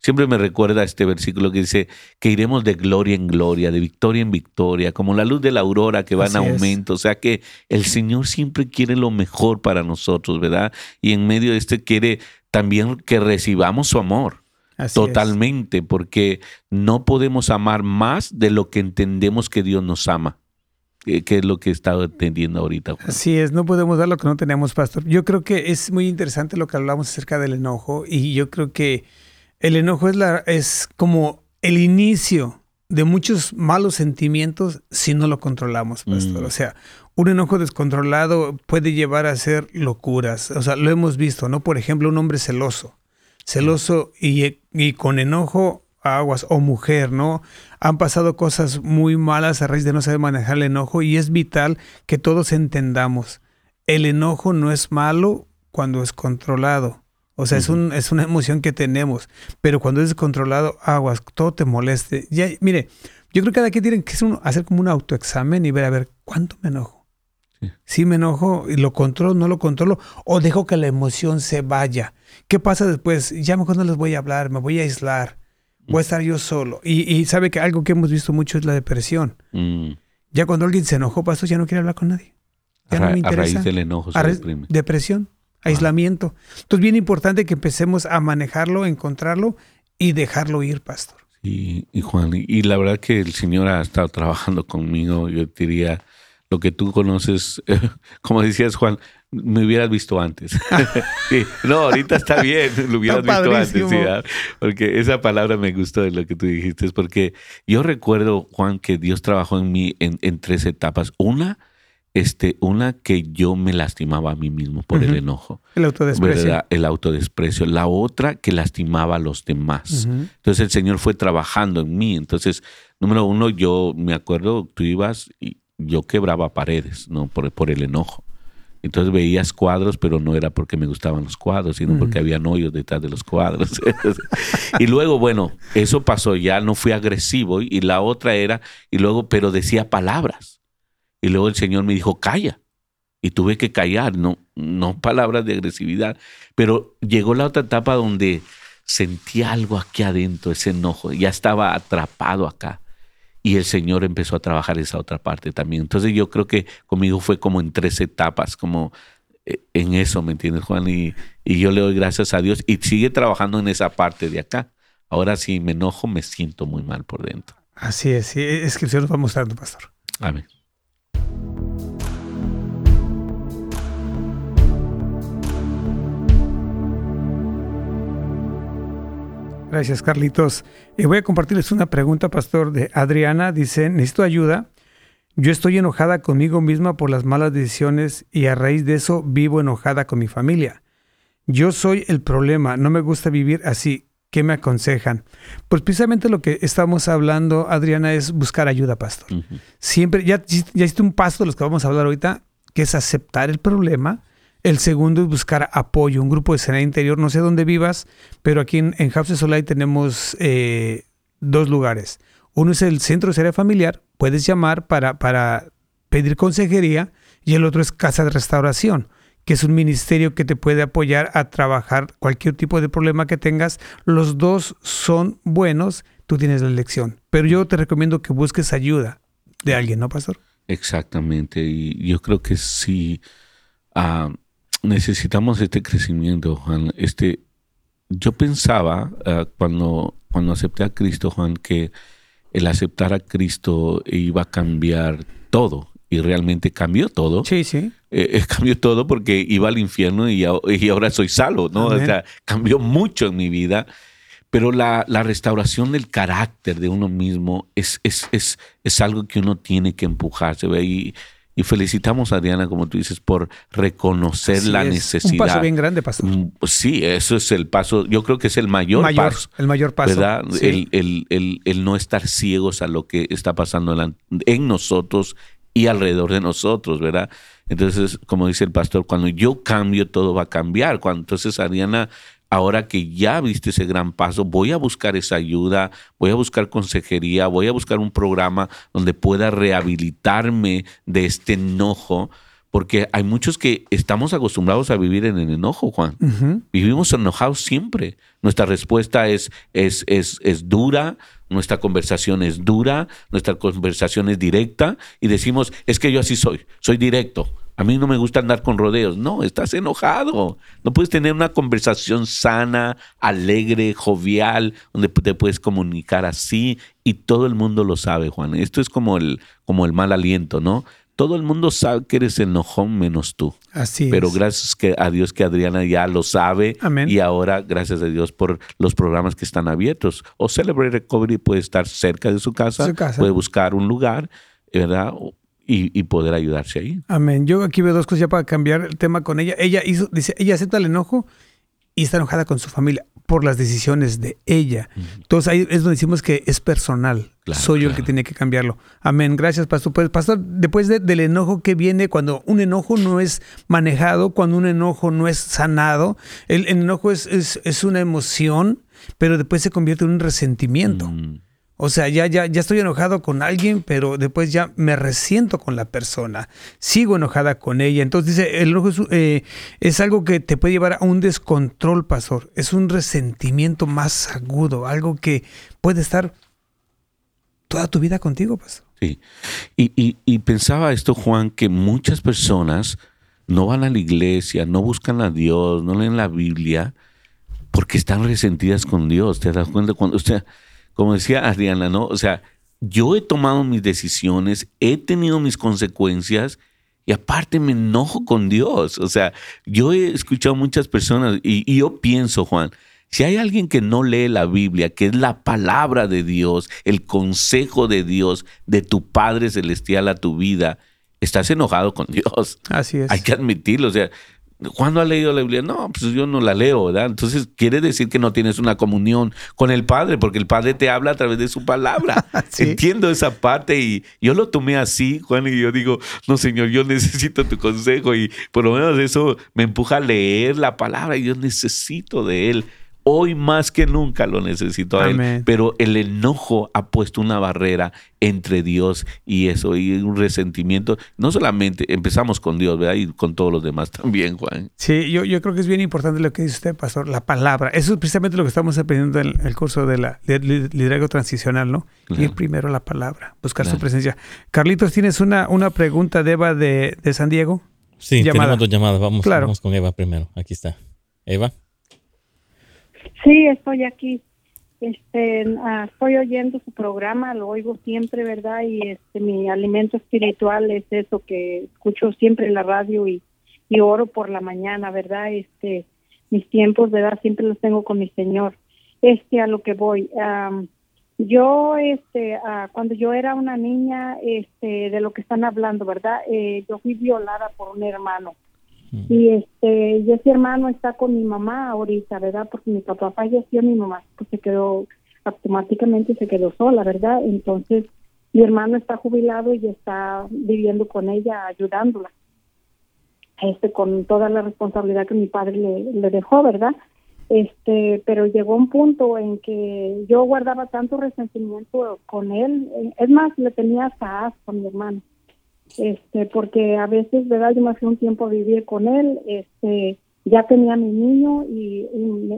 siempre me recuerda este versículo que dice que iremos de gloria en gloria, de victoria en victoria, como la luz de la aurora que va en aumento. O sea que el Señor siempre quiere lo mejor para nosotros, ¿verdad? Y en medio de este quiere también que recibamos su amor. totalmente, porque no podemos amar más de lo que entendemos que Dios nos ama que, es lo que he estado entendiendo ahorita. Así es, no podemos dar lo que no tenemos, pastor. Yo creo que es muy interesante lo que hablamos acerca del enojo y yo creo que el enojo es, la, es como el inicio de muchos malos sentimientos si no lo controlamos, pastor. Mm. O sea, un enojo descontrolado puede llevar a hacer locuras. O sea, lo hemos visto, ¿no? Por ejemplo, un hombre celoso. Celoso y, y con enojo aguas o mujer, ¿no? Han pasado cosas muy malas a raíz de no saber manejar el enojo y es vital que todos entendamos. El enojo no es malo cuando es controlado. O sea, es, un, es una emoción que tenemos, pero cuando es descontrolado, aguas, todo te moleste. Ya, mire, yo creo que cada quien tiene que hacer como un autoexamen y ver a ver cuánto me enojo. Si me enojo y lo controlo, no lo controlo, o dejo que la emoción se vaya. ¿Qué pasa después? Ya mejor no les voy a hablar, me voy a aislar voy a estar yo solo. Y, sabe que algo que hemos visto mucho es la depresión. Mm. Ya cuando alguien se enojó, pasó, ya no quiere hablar con nadie. Ya no me interesa. A raíz del enojo se deprime. Depresión, aislamiento. Entonces, bien importante que empecemos a manejarlo, encontrarlo y dejarlo ir, pastor. Y, y Juan, y la verdad que el Señor ha estado trabajando conmigo, yo diría, lo que tú conoces, como decías Juan, me hubieras visto antes. no, ahorita está bien, lo hubieras visto antes, porque esa palabra me gustó de lo que tú dijiste, es porque yo recuerdo, Juan, que Dios trabajó en mí en, tres etapas. Una, este, una que yo me lastimaba a mí mismo por el enojo. El autodesprecio. El autodesprecio. La otra que lastimaba a los demás. Entonces el Señor fue trabajando en mí. Entonces, número uno, yo me acuerdo, tú ibas y yo quebraba paredes, ¿no? Por, por el enojo. Entonces veías cuadros, pero no era porque me gustaban los cuadros, sino porque había hoyos detrás de los cuadros. y luego, bueno, eso pasó, ya no fui agresivo. Y la otra era, y luego, pero decía palabras. Y luego el Señor me dijo, calla. Y tuve que callar, no, no palabras de agresividad. Pero llegó la otra etapa donde sentí algo aquí adentro, ese enojo, ya estaba atrapado acá. Y el Señor empezó a trabajar esa otra parte también. Entonces yo creo que conmigo fue como en tres etapas, como eh, en eso, ¿me entiendes, Juan? Y, y yo le doy gracias a Dios y sigue trabajando en esa parte de acá. Ahora si me enojo, me siento muy mal por dentro. Así es, es que el Señor nos va mostrando, pastor. Amén. Gracias, Carlitos. Y voy a compartirles una pregunta, pastor, de Adriana. Dice, necesito ayuda. Yo estoy enojada conmigo misma por las malas decisiones y a raíz de eso vivo enojada con mi familia. Yo soy el problema, no me gusta vivir así. ¿Qué me aconsejan? Pues precisamente lo que estamos hablando, Adriana, es buscar ayuda, pastor. Siempre, ya, ya hiciste un paso de los que vamos a hablar ahorita, que es aceptar el problema, el segundo es buscar apoyo, un grupo de escenario interior. No sé dónde vivas, pero aquí en, en Solai tenemos eh, dos lugares. Uno es el centro de escenario familiar, puedes llamar para, para pedir consejería, y el otro es Casa de Restauración, que es un ministerio que te puede apoyar a trabajar cualquier tipo de problema que tengas. Los dos son buenos, tú tienes la elección. Pero yo te recomiendo que busques ayuda de alguien, ¿no, pastor? Exactamente, y yo creo que sí. Ah, necesitamos este crecimiento, Juan. Este, yo pensaba uh, cuando, cuando acepté a Cristo, Juan, que el aceptar a Cristo iba a cambiar todo. Y realmente cambió todo. Sí, sí. Eh, cambió todo porque iba al infierno y, y ahora soy salvo, ¿no? O sea, cambió mucho en mi vida. Pero la, la, restauración del carácter de uno mismo es, es, es, es algo que uno tiene que empujarse. ¿ve? Y, y felicitamos a Adriana, como tú dices, por reconocer la necesidad. Un paso bien grande, pastor. Mm, sí, eso es el paso, yo creo que es el mayor, paso. El mayor paso. ¿verdad? El, el, el, el, no estar ciegos a lo que está pasando en nosotros y alrededor de nosotros, ¿verdad? Entonces, como dice el pastor, cuando yo cambio, todo va a cambiar. Cuando, entonces, Adriana ahora que ya viste ese gran paso, voy a buscar esa ayuda, voy a buscar consejería, voy a buscar un programa donde pueda rehabilitarme de este enojo, porque hay muchos que estamos acostumbrados a vivir en el enojo, Juan. Vivimos enojados siempre. Nuestra respuesta es, es, es, es dura, nuestra conversación es dura, nuestra conversación es directa y decimos, es que yo así soy, soy directo. A mí no me gusta andar con rodeos. No, estás enojado. No puedes tener una conversación sana, alegre, jovial, donde te puedes comunicar así y todo el mundo lo sabe, Juan. Esto es como el, como el mal aliento, ¿no? Todo el mundo sabe que eres enojón menos tú. Así Pero gracias a Dios que Adriana ya lo sabe. Amén. Y ahora, gracias a Dios por los programas que están abiertos. O Celebrate Recovery puede estar cerca de su casa, su casa. puede buscar un lugar, ¿verdad? Y, poder ayudarse ahí. Donde Yo aquí veo dos cosas ya para cambiar el tema con ella. Ella hizo, dice, ella acepta el enojo y está enojada con su familia por las decisiones de ella. Entonces ahí es donde decimos que es personal. Soy yo el que tiene que cambiarlo. Amén. Gracias, pastor. Pues, pastor, después del enojo que viene, cuando un enojo no es manejado, cuando un enojo no es sanado, el, enojo es, es, una emoción, pero después se convierte en un resentimiento. Mm. O sea, ya, ya, ya estoy enojado con alguien, pero después ya me resiento con la persona. Sigo enojada con ella. Entonces dice, el enojo es, eh, es, algo que te puede llevar a un descontrol, pastor. Es un resentimiento más agudo, algo que puede estar toda tu vida contigo, pastor. Sí. Y, pensaba esto, Juan, que muchas personas no van a la iglesia, no buscan a Dios, no leen la Biblia, porque están resentidas con Dios. ¿Te das cuenta? Cuando, usted como decía Adriana, ¿no? O sea, yo he tomado mis decisiones, he tenido mis consecuencias y aparte me enojo con Dios. O sea, yo he escuchado muchas personas y, yo pienso, Juan, si hay alguien que no lee la Biblia, que es la palabra de Dios, el consejo de Dios, de tu Padre Celestial a tu vida, estás enojado con Dios. Así es. Hay que admitirlo. O sea, ¿Cuándo ha leído la Biblia? No, pues yo no la leo, ¿verdad? Entonces quiere decir que no tienes una comunión con el Padre, porque el Padre te habla a través de su palabra. Entiendo esa parte y yo lo tomé así, Juan, y yo digo, no, Señor, yo necesito tu consejo y por lo menos eso me empuja a leer la palabra y yo necesito de Él. Hoy más que nunca lo necesito a Él. Pero el enojo ha puesto una barrera entre Dios y eso, y un resentimiento. No solamente empezamos con Dios, ¿verdad? Y con todos los demás también, Juan. Sí, yo, yo creo que es bien importante lo que dice usted, pastor, la palabra. Eso es precisamente lo que estamos aprendiendo en el curso de la liderazgo transicional, ¿no? Ir primero la palabra, buscar su presencia. Carlitos, ¿tienes una, una pregunta de Eva de, de San Diego? Sí, tenemos dos llamadas. Vamos, vamos con Eva primero. Aquí está. Eva. Sí, estoy aquí. Este, ah, estoy oyendo su programa, lo oigo siempre, ¿verdad? Y este, mi alimento espiritual es eso que escucho siempre en la radio y, y oro por la mañana, ¿verdad? Este, mis tiempos, ¿verdad? Siempre los tengo con mi Señor. Este, a lo que voy. yo, este, ah, cuando yo era una niña, este, de lo que están hablando, ¿verdad? Eh, yo fui violada por un hermano. Y este, y ese hermano está con mi mamá ahorita, ¿verdad? Porque mi papá falleció, mi mamá pues, se quedó automáticamente se quedó sola, ¿verdad? Entonces, mi hermano está jubilado y está viviendo con ella, ayudándola. Este, con toda la responsabilidad que mi padre le, le dejó, ¿verdad? Este, pero llegó un punto en que yo guardaba tanto resentimiento con él, es más, le tenía hasta asco mi hermano este, porque a veces, ¿verdad? Yo me hacía un tiempo a vivir con él, este, ya tenía mi niño y,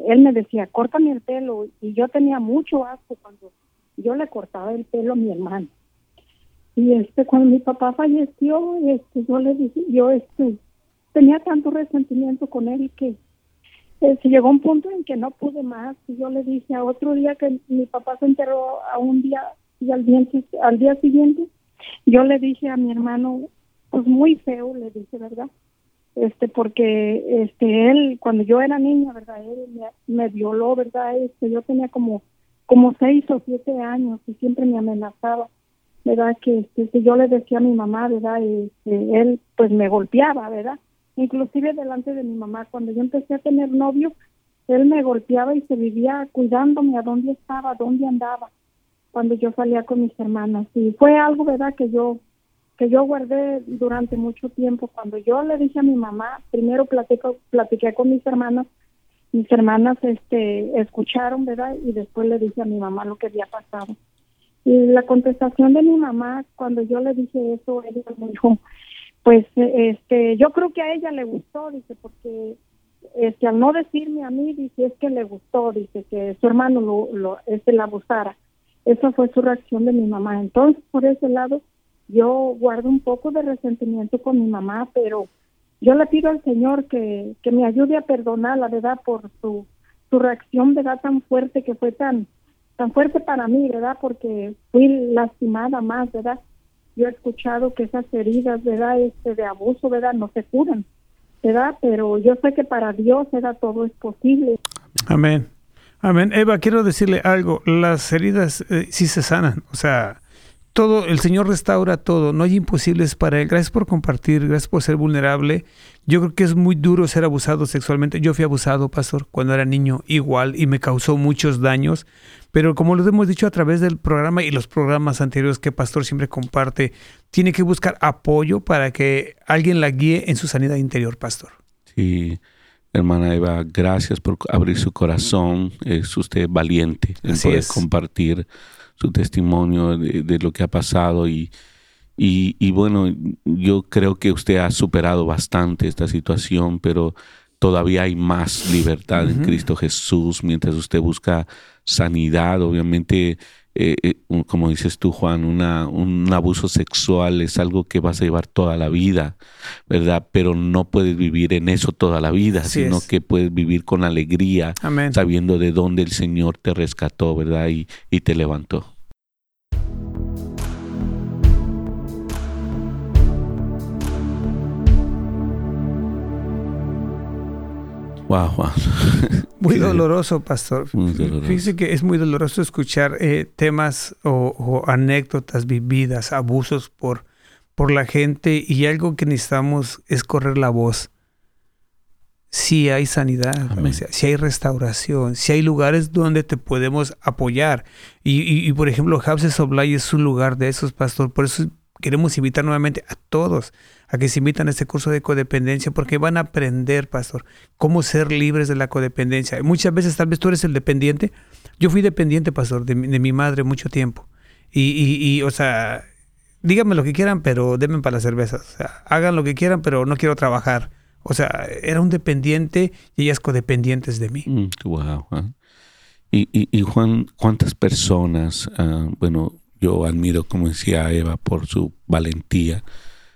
él me decía, córtame el pelo, y yo tenía mucho asco cuando yo le cortaba el pelo a mi hermano. Y este, cuando mi papá falleció, este, yo le dije, yo este, tenía tanto resentimiento con él que este, llegó un punto en que no pude más. Y yo le dije a otro día que mi papá se enterró a un día y al día, al día siguiente yo le dije a mi hermano, pues muy feo, le dije, ¿verdad? Este, porque este él, cuando yo era niña, ¿verdad? Él me, violó, ¿verdad? Este, yo tenía como, como seis o siete años y siempre me amenazaba, ¿verdad? Que este, yo le decía a mi mamá, ¿verdad? Este, él pues me golpeaba, ¿verdad? Inclusive delante de mi mamá, cuando yo empecé a tener novio, él me golpeaba y se vivía cuidándome a dónde estaba, a dónde andaba cuando yo salía con mis hermanas. Y fue algo verdad que yo que yo guardé durante mucho tiempo. Cuando yo le dije a mi mamá primero platico, platiqué con mis hermanas. Mis hermanas este escucharon verdad y después le dije a mi mamá lo que había pasado. Y la contestación de mi mamá cuando yo le dije eso ella me dijo pues este yo creo que a ella le gustó dice porque este al no decirme a mí dice es que le gustó dice que su hermano lo, lo este la abusara esa fue su reacción de mi mamá. Entonces, por ese lado, yo guardo un poco de resentimiento con mi mamá, pero yo le pido al Señor que, que me ayude a perdonar, la verdad, por su, su reacción, ¿verdad? Tan fuerte que fue tan, tan fuerte para mí, ¿verdad? Porque fui lastimada más, ¿verdad? Yo he escuchado que esas heridas, ¿verdad? Este de abuso, ¿verdad? No se curan, ¿verdad? Pero yo sé que para Dios, ¿verdad? Todo es posible. Amén. Amén. Eva, quiero decirle algo. Las heridas eh, sí se sanan. O sea, todo, el Señor restaura todo. No hay imposibles para Él. Gracias por compartir. Gracias por ser vulnerable. Yo creo que es muy duro ser abusado sexualmente. Yo fui abusado, pastor, cuando era niño, igual, y me causó muchos daños. Pero como lo hemos dicho a través del programa y los programas anteriores que Pastor siempre comparte, tiene que buscar apoyo para que alguien la guíe en su sanidad interior, Pastor. Sí. Hermana Eva, gracias por abrir su corazón. Es usted valiente en poder compartir su testimonio de, lo que ha pasado y, y, bueno, yo creo que usted ha superado bastante esta situación, pero todavía hay más libertad en Cristo Jesús mientras usted busca sanidad. Obviamente eh, eh, como dices tú, Juan, una, un abuso sexual es algo que vas a llevar toda la vida, ¿verdad? Pero no puedes vivir en eso toda la vida, sino que puedes vivir con alegría, sabiendo de dónde el Señor te rescató, ¿verdad? Y, y te levantó. Muy doloroso, pastor. Fíjese que es muy doloroso escuchar eh, temas o, anécdotas vividas, abusos por, por la gente y algo que necesitamos es correr la voz. Si hay sanidad, si hay restauración, si hay lugares donde te podemos apoyar. Y, por ejemplo, Houses of Light es un lugar de esos, pastor. Por eso queremos invitar nuevamente a todos a que se invitan a este curso de codependencia porque van a aprender, pastor, cómo ser libres de la codependencia. Muchas veces tal vez tú eres el dependiente. Yo fui dependiente, pastor, de, mi madre mucho tiempo. Y, y, o sea, díganme lo que quieran, pero denme para las cervezas. O sea, hagan lo que quieran, pero no quiero trabajar. O sea, era un dependiente y ellas codependientes de mí. Mm, wow. Y, y, Juan, ¿cuántas personas, ah, bueno, yo admiro, como decía Eva, por su valentía,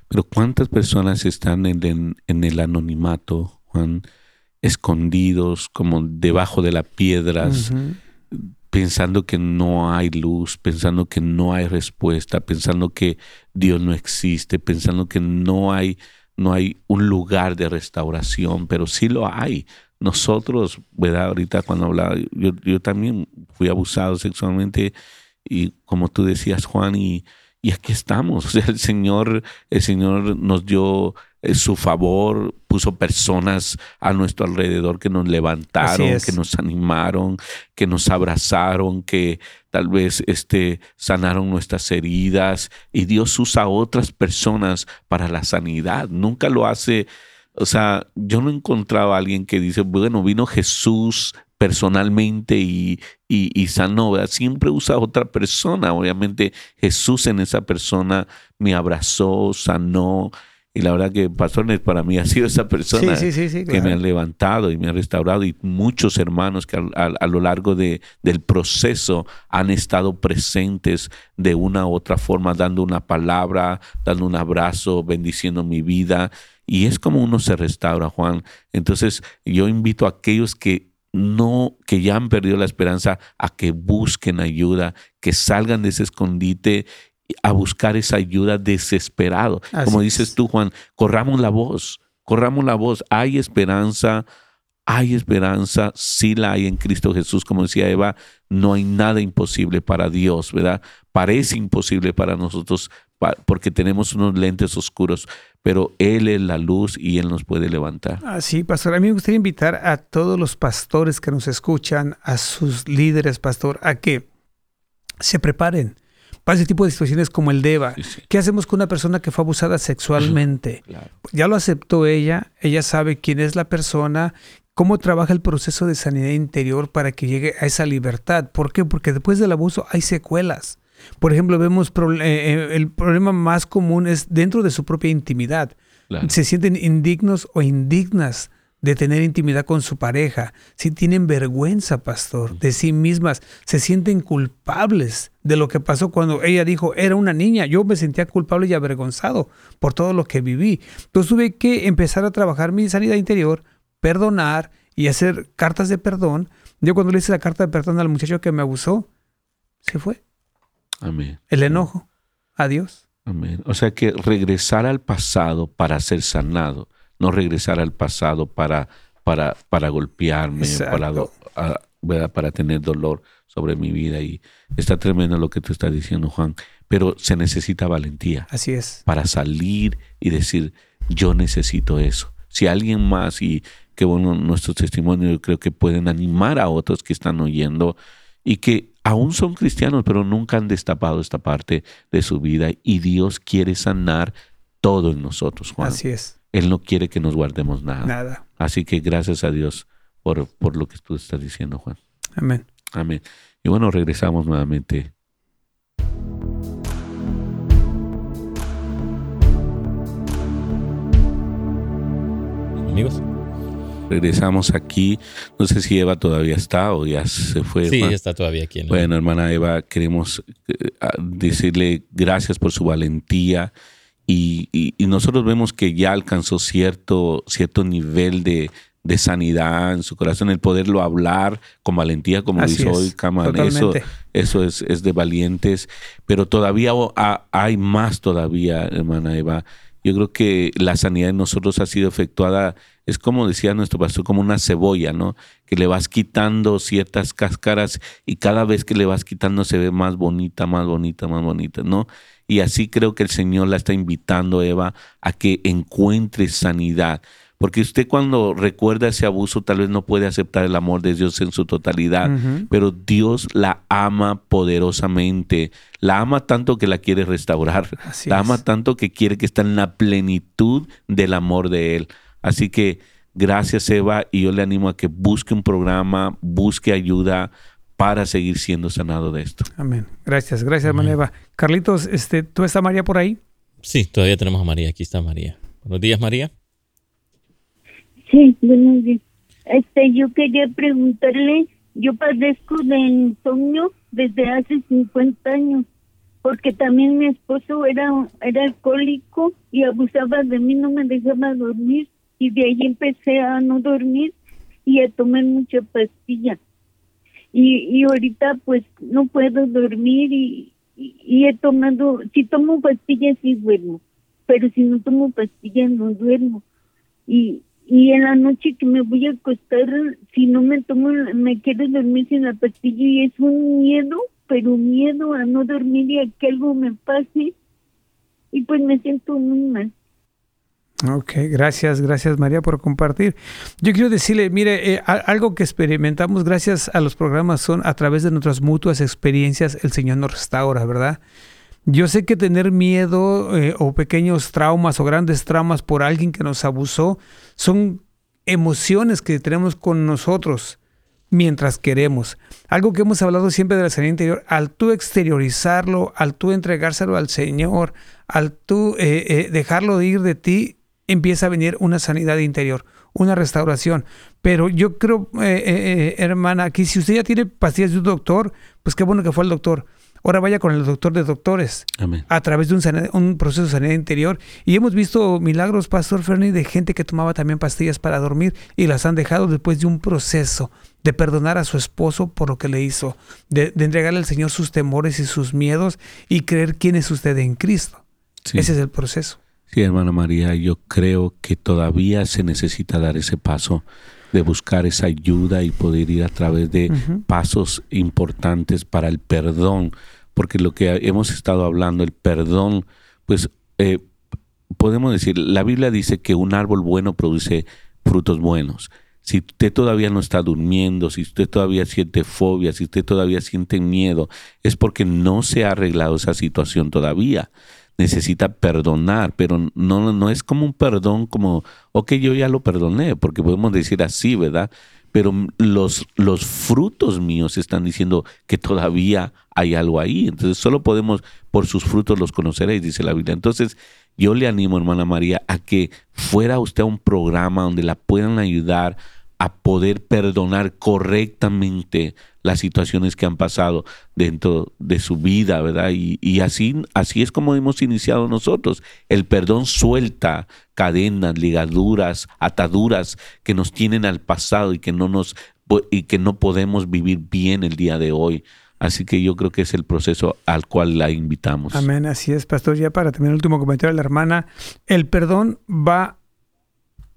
pero cuántas personas están en, el anonimato, Juan, escondidos como debajo de las piedras, pensando que no hay luz, pensando que no hay respuesta, pensando que Dios no existe, pensando que no hay, no hay un lugar de restauración, pero sí lo hay. Nosotros, ¿verdad? Ahorita cuando hablaba, yo, yo también fui abusado sexualmente y como tú decías, Juan, y, y aquí estamos. O sea, el Señor, el Señor nos dio eh, su favor, puso personas a nuestro alrededor que nos levantaron, que nos animaron, que nos abrazaron, que tal vez este, sanaron nuestras heridas. Y Dios usa a otras personas para la sanidad. Nunca lo hace. O sea, yo no he encontrado a alguien que dice, bueno, vino Jesús personalmente y, y, sanó, siempre usa a otra persona. Obviamente Jesús en esa persona me abrazó, sanó. Y la verdad que Pastor para mí ha sido esa persona que me ha levantado y me ha restaurado y muchos hermanos que a, lo largo de, del proceso han estado presentes de una u otra forma, dando una palabra, dando un abrazo, bendiciendo mi vida. Y es como uno se restaura, Juan. Entonces yo invito a aquellos que no que ya han perdido la esperanza a que busquen ayuda, que salgan de ese escondite a buscar esa ayuda desesperado. Como dices tú, Juan, corramos la voz, corramos la voz. Hay esperanza, hay esperanza, sí la hay en Cristo Jesús. Como decía Eva, no hay nada imposible para Dios, ¿verdad? Parece imposible para nosotros porque tenemos unos lentes oscuros, pero Él es la luz y Él nos puede levantar. Ah, sí, pastor. A mí me gustaría invitar a todos los pastores que nos escuchan, a sus líderes, pastor, a que se preparen para ese tipo de situaciones como el DEVA. ¿Qué hacemos con una persona que fue abusada sexualmente? Ya lo aceptó ella, ella sabe quién es la persona, cómo trabaja el proceso de sanidad interior para que llegue a esa libertad. ¿Por qué? Porque después del abuso hay secuelas. Por ejemplo, vemos eh, eh, el problema más común es dentro de su propia intimidad. Se sienten indignos o indignas de tener intimidad con su pareja, si tienen vergüenza, pastor, de sí mismas, se sienten culpables de lo que pasó cuando ella dijo, era una niña, yo me sentía culpable y avergonzado por todo lo que viví. Entonces tuve que empezar a trabajar mi sanidad interior, perdonar y hacer cartas de perdón. Yo cuando le hice la carta de perdón al muchacho que me abusó, se fue. Amén. El enojo. Adiós. Amén. O sea que regresar al pasado para ser sanado, no regresar al pasado para, para, para golpearme, para, para tener dolor sobre mi vida. Y está tremendo lo que tú estás diciendo, Juan. Pero se necesita valentía. Así es. Para salir y decir, yo necesito eso. Si alguien más, y que bueno, nuestros testimonios creo que pueden animar a otros que están oyendo y que aún son cristianos, pero nunca han destapado esta parte de su vida y Dios quiere sanar todo en nosotros, Juan. Así es. Él no quiere que nos guardemos nada. Nada. Así que gracias a Dios por, por lo que tú estás diciendo, Juan. Amén. Amén. Y bueno, regresamos nuevamente. Amigos regresamos aquí. No sé si Eva todavía está o ya se fue. Sí, está todavía aquí. Bueno, hermana Eva, queremos eh, decirle gracias por su valentía y, nosotros vemos que ya alcanzó cierto, cierto nivel de, sanidad en su corazón, el poderlo hablar con valentía, como dice hoy Kaman, eso, eso es, es, de valientes, pero todavía hay más todavía, hermana Eva. Yo creo que la sanidad en nosotros ha sido efectuada es como decía nuestro pastor, como una cebolla, ¿no? Que le vas quitando ciertas cáscaras y cada vez que le vas quitando se ve más bonita, más bonita, más bonita, ¿no? Y así creo que el Señor la está invitando, Eva, a que encuentre sanidad. Porque usted cuando recuerda ese abuso tal vez no puede aceptar el amor de Dios en su totalidad, pero Dios la ama poderosamente, la ama tanto que la quiere restaurar, la ama tanto que quiere que esté en la plenitud del amor de Él. Así que gracias Eva y yo le animo a que busque un programa, busque ayuda para seguir siendo sanado de esto. Amén. Gracias, gracias hermana Eva. Carlitos, este, ¿tú está María por ahí? Sí, todavía tenemos a María, aquí está María. Buenos días María. Sí, buenos días. Este, yo quería preguntarle, yo padezco de insomnio desde hace 50 años, porque también mi esposo era, era alcohólico y abusaba de mí, no me dejaba dormir, y de ahí empecé a no dormir y a tomar mucha pastilla. Y, y ahorita pues no puedo dormir y, y, he tomado, si tomo pastillas sí duermo, pero si no tomo pastillas no duermo. Y, y en la noche que me voy a acostar, si no me tomo, me quiero dormir sin la pastilla y es un miedo, pero miedo a no dormir y a que algo me pase y pues me siento muy mal. Ok, gracias, gracias María por compartir. Yo quiero decirle, mire, eh, algo que experimentamos gracias a los programas son a través de nuestras mutuas experiencias, el Señor nos restaura, ¿verdad? Yo sé que tener miedo eh, o pequeños traumas o grandes traumas por alguien que nos abusó son emociones que tenemos con nosotros mientras queremos. Algo que hemos hablado siempre de la sanidad interior, al tú exteriorizarlo, al tú entregárselo al Señor, al tú eh, eh, dejarlo ir de ti, empieza a venir una sanidad interior, una restauración. Pero yo creo, hermana, que si usted ya tiene pastillas de un doctor, pues qué bueno que fue el doctor Ahora vaya con el doctor de doctores a través de un, un, proceso de sanidad interior. Y hemos visto milagros, Pastor Fernie, de gente que tomaba también pastillas para dormir y las han dejado después de un proceso de perdonar a su esposo por lo que le hizo, de, entregarle al Señor sus temores y sus miedos y creer quién es usted en Cristo. Ese es el proceso. Sí, hermana María, yo creo que todavía se necesita dar ese paso de buscar esa ayuda y poder ir a través de pasos importantes para el perdón, porque lo que hemos estado hablando, el perdón, pues eh, podemos decir, la Biblia dice que un árbol bueno produce frutos buenos. Si usted todavía no está durmiendo, si usted todavía siente fobia, si usted todavía siente miedo, es porque no se ha arreglado esa situación todavía necesita perdonar, pero no, no es como un perdón como, ok, yo ya lo perdoné, porque podemos decir así, ¿verdad? Pero los, los frutos míos están diciendo que todavía hay algo ahí. Entonces solo podemos, por sus frutos los conoceréis, dice la Biblia. Entonces yo le animo, hermana María, a que fuera usted a un programa donde la puedan ayudar a poder perdonar correctamente las situaciones que han pasado dentro de su vida, ¿verdad? Y, así, así es como hemos iniciado nosotros. El perdón suelta cadenas, ligaduras, ataduras que nos tienen al pasado y que no nos y que no podemos vivir bien el día de hoy. Así que yo creo que es el proceso al cual la invitamos. Amén, así es, pastor. Ya para terminar el último comentario de la hermana, el perdón va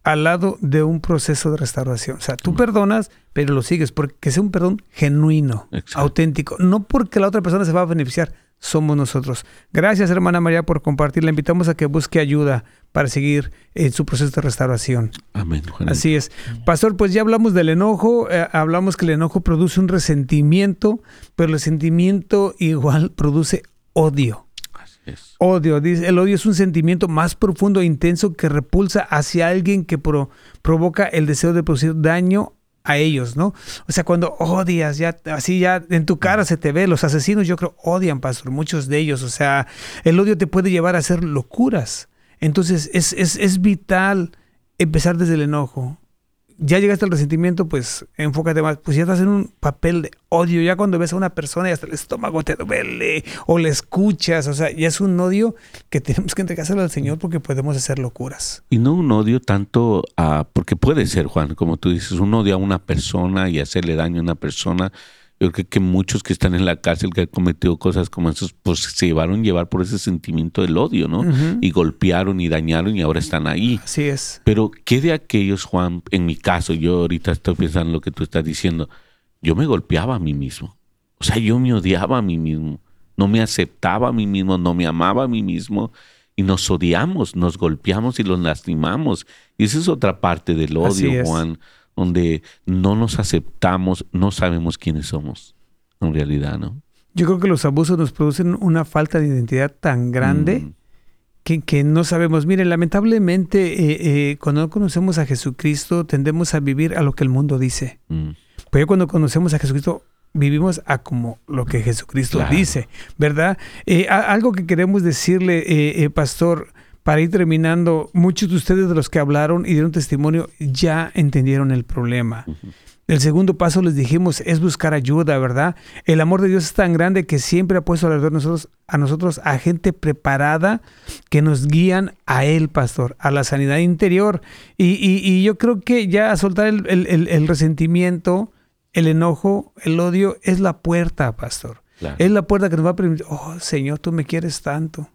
al lado de un proceso de restauración. O sea, tú perdonas, pero lo sigues porque sea un perdón genuino, auténtico. No porque la otra persona se va a beneficiar, somos nosotros. Gracias, hermana María, por compartir. Le invitamos a que busque ayuda para seguir en su proceso de restauración. Amén. Así es. Pastor, pues ya hablamos del enojo, eh, hablamos que el enojo produce un resentimiento, pero el resentimiento igual produce odio. Odio, dice, el odio es un sentimiento más profundo e intenso que repulsa hacia alguien que provoca el deseo de producir daño a ellos, ¿no? O sea, cuando odias, ya así ya en tu cara se te ve, los asesinos yo creo odian, pastor, muchos de ellos, o sea, el odio te puede llevar a hacer locuras. Entonces es, es, es vital empezar desde el enojo, ya llegaste al resentimiento, pues enfócate más. Pues ya estás en un papel de odio. Ya cuando ves a una persona y hasta el estómago te duele o le escuchas, o sea, ya es un odio que tenemos que entregárselo al Señor porque podemos hacer locuras. Y no un odio tanto a, porque puede ser, Juan, como tú dices, un odio a una persona y hacerle daño a una persona yo creo que muchos que están en la cárcel que han cometido cosas como esas, pues se llevaron llevar por ese sentimiento del odio, ¿no? Y golpearon y dañaron y ahora están ahí. Así es. Pero ¿qué de aquellos, Juan? En mi caso, yo ahorita estoy pensando en lo que tú estás diciendo. Yo me golpeaba a mí mismo. O sea, yo me odiaba a mí mismo. No me aceptaba a mí mismo, no me amaba a mí mismo. y nos odiamos, nos golpeamos y los lastimamos. Y esa es otra parte del odio, Juan, donde no nos aceptamos, no sabemos quiénes somos, en realidad, ¿no? Yo creo que los abusos nos producen una falta de identidad tan grande. Mm. Que, no sabemos. Miren, lamentablemente, eh, eh, cuando no conocemos a Jesucristo, tendemos a vivir a lo que el mundo dice. Mm. Pero cuando conocemos a Jesucristo, vivimos a como lo que Jesucristo dice, ¿verdad? Eh, algo que queremos decirle, eh, eh, pastor, para ir terminando, muchos de ustedes de los que hablaron y dieron testimonio ya entendieron el problema. El segundo paso les dijimos es buscar ayuda, ¿verdad? El amor de Dios es tan grande que siempre ha puesto alrededor de nosotros, a nosotros a gente preparada que nos guían a Él, pastor, a la sanidad interior. Y, yo creo que ya soltar el, el resentimiento, el enojo, el odio es la puerta, pastor. Es la puerta que nos va a permitir, oh Señor, tú me quieres tanto.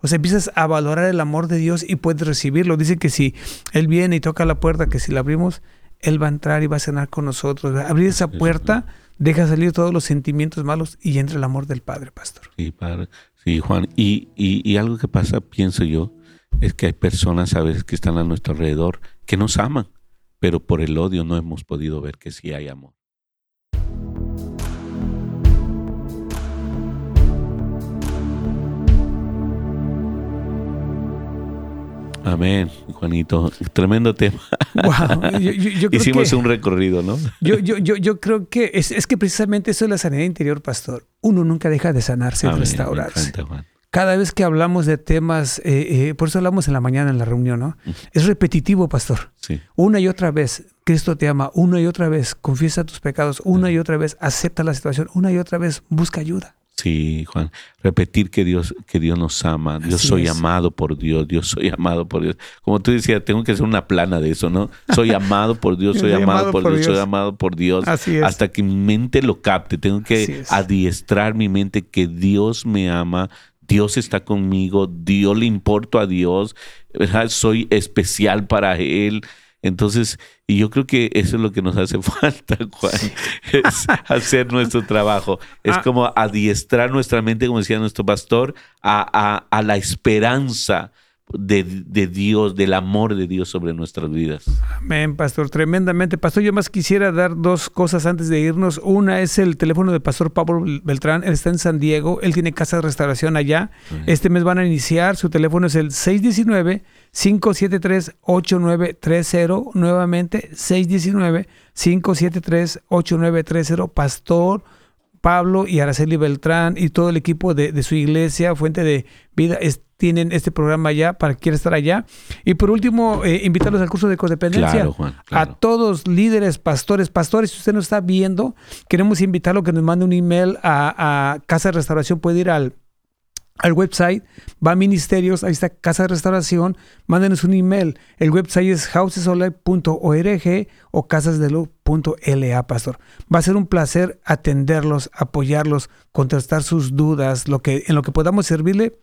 O sea, empiezas a valorar el amor de Dios y puedes recibirlo. Dice que si Él viene y toca la puerta, que si la abrimos, Él va a entrar y va a cenar con nosotros. Abrir esa puerta, deja salir todos los sentimientos malos y entra el amor del Padre, pastor. Sí, Padre. Sí, Juan. Y, y algo que pasa, pienso yo, es que hay personas a veces que están a nuestro alrededor que nos aman, pero por el odio no hemos podido ver que sí hay amor. Amén, Juanito. Tremendo tema. Hicimos un recorrido, ¿no? Yo, yo, yo, yo creo que es, que precisamente eso es la sanidad interior, pastor. Uno nunca deja de sanarse, de restaurarse. Cada vez que hablamos de temas, eh, eh, por eso hablamos en la mañana en la reunión, ¿no? Es repetitivo, pastor. Sí. Una y otra vez, Cristo te ama. Una y otra vez, confiesa tus pecados. Una y otra vez, acepta la situación. Una y otra vez, busca ayuda. Sí, Juan, repetir que Dios, que Dios nos ama, Dios soy amado por Dios, Dios soy amado por Dios. Como tú decías, tengo que hacer una plana de eso, ¿no? Soy amado por Dios, soy, amado, por, Dios, soy amado por Dios. Hasta que mi mente lo capte, tengo que adiestrar mi mente que Dios me ama, Dios está conmigo, Dios le importo a Dios, soy especial para Él. Entonces, y yo creo que eso es lo que nos hace falta, Juan, es hacer nuestro trabajo. Es ah. como adiestrar nuestra mente, como decía nuestro pastor, a, a, a la esperanza de, de, Dios, del amor de Dios sobre nuestras vidas. Amén, pastor, tremendamente. Pastor, yo más quisiera dar dos cosas antes de irnos. Una es el teléfono del pastor Pablo Beltrán, él está en San Diego, él tiene casa de restauración allá. Este mes van a iniciar, su teléfono es el 619-573-8930, nuevamente 619-573-8930, pastor. Pablo y Araceli Beltrán y todo el equipo de, de su iglesia, Fuente de Vida, tienen este programa ya para que quiera estar allá. Y por último, eh, invitarlos al curso de codependencia. A todos, líderes, pastores, pastores, si usted nos está viendo, queremos invitarlo a que nos mande un email a, a Casa de Restauración. Puede ir al al website, va a ministerios, ahí está Casa de Restauración, mándenos un email. El website es housesolive.org o casasdeluz.la, pastor. Va a ser un placer atenderlos, apoyarlos, contrastar sus dudas, lo que, en lo que podamos servirle,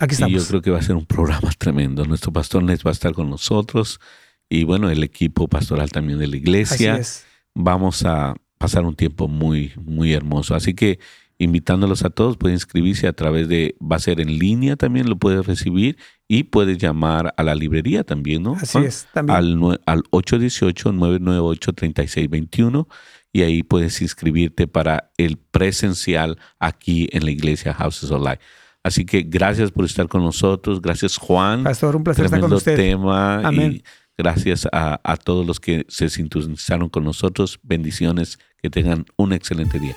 Aquí estamos. Y yo creo que va a ser un programa tremendo. Nuestro pastor Nes va a estar con nosotros y bueno, el equipo pastoral también de la iglesia. Así es. Vamos a pasar un tiempo muy, muy hermoso. Así que invitándolos a todos, pueden inscribirse a través de, va a ser en línea también, lo puedes recibir y puedes llamar a la librería también, ¿no? Así es, también. Al, al 818-998-3621 y ahí puedes inscribirte para el presencial aquí en la iglesia Houses of Life. Así que gracias por estar con nosotros. Gracias, Juan. Pastor, un placer estar con usted. tema. Amén. Y gracias a, a todos los que se sintonizaron con nosotros. Bendiciones. Que tengan un excelente día.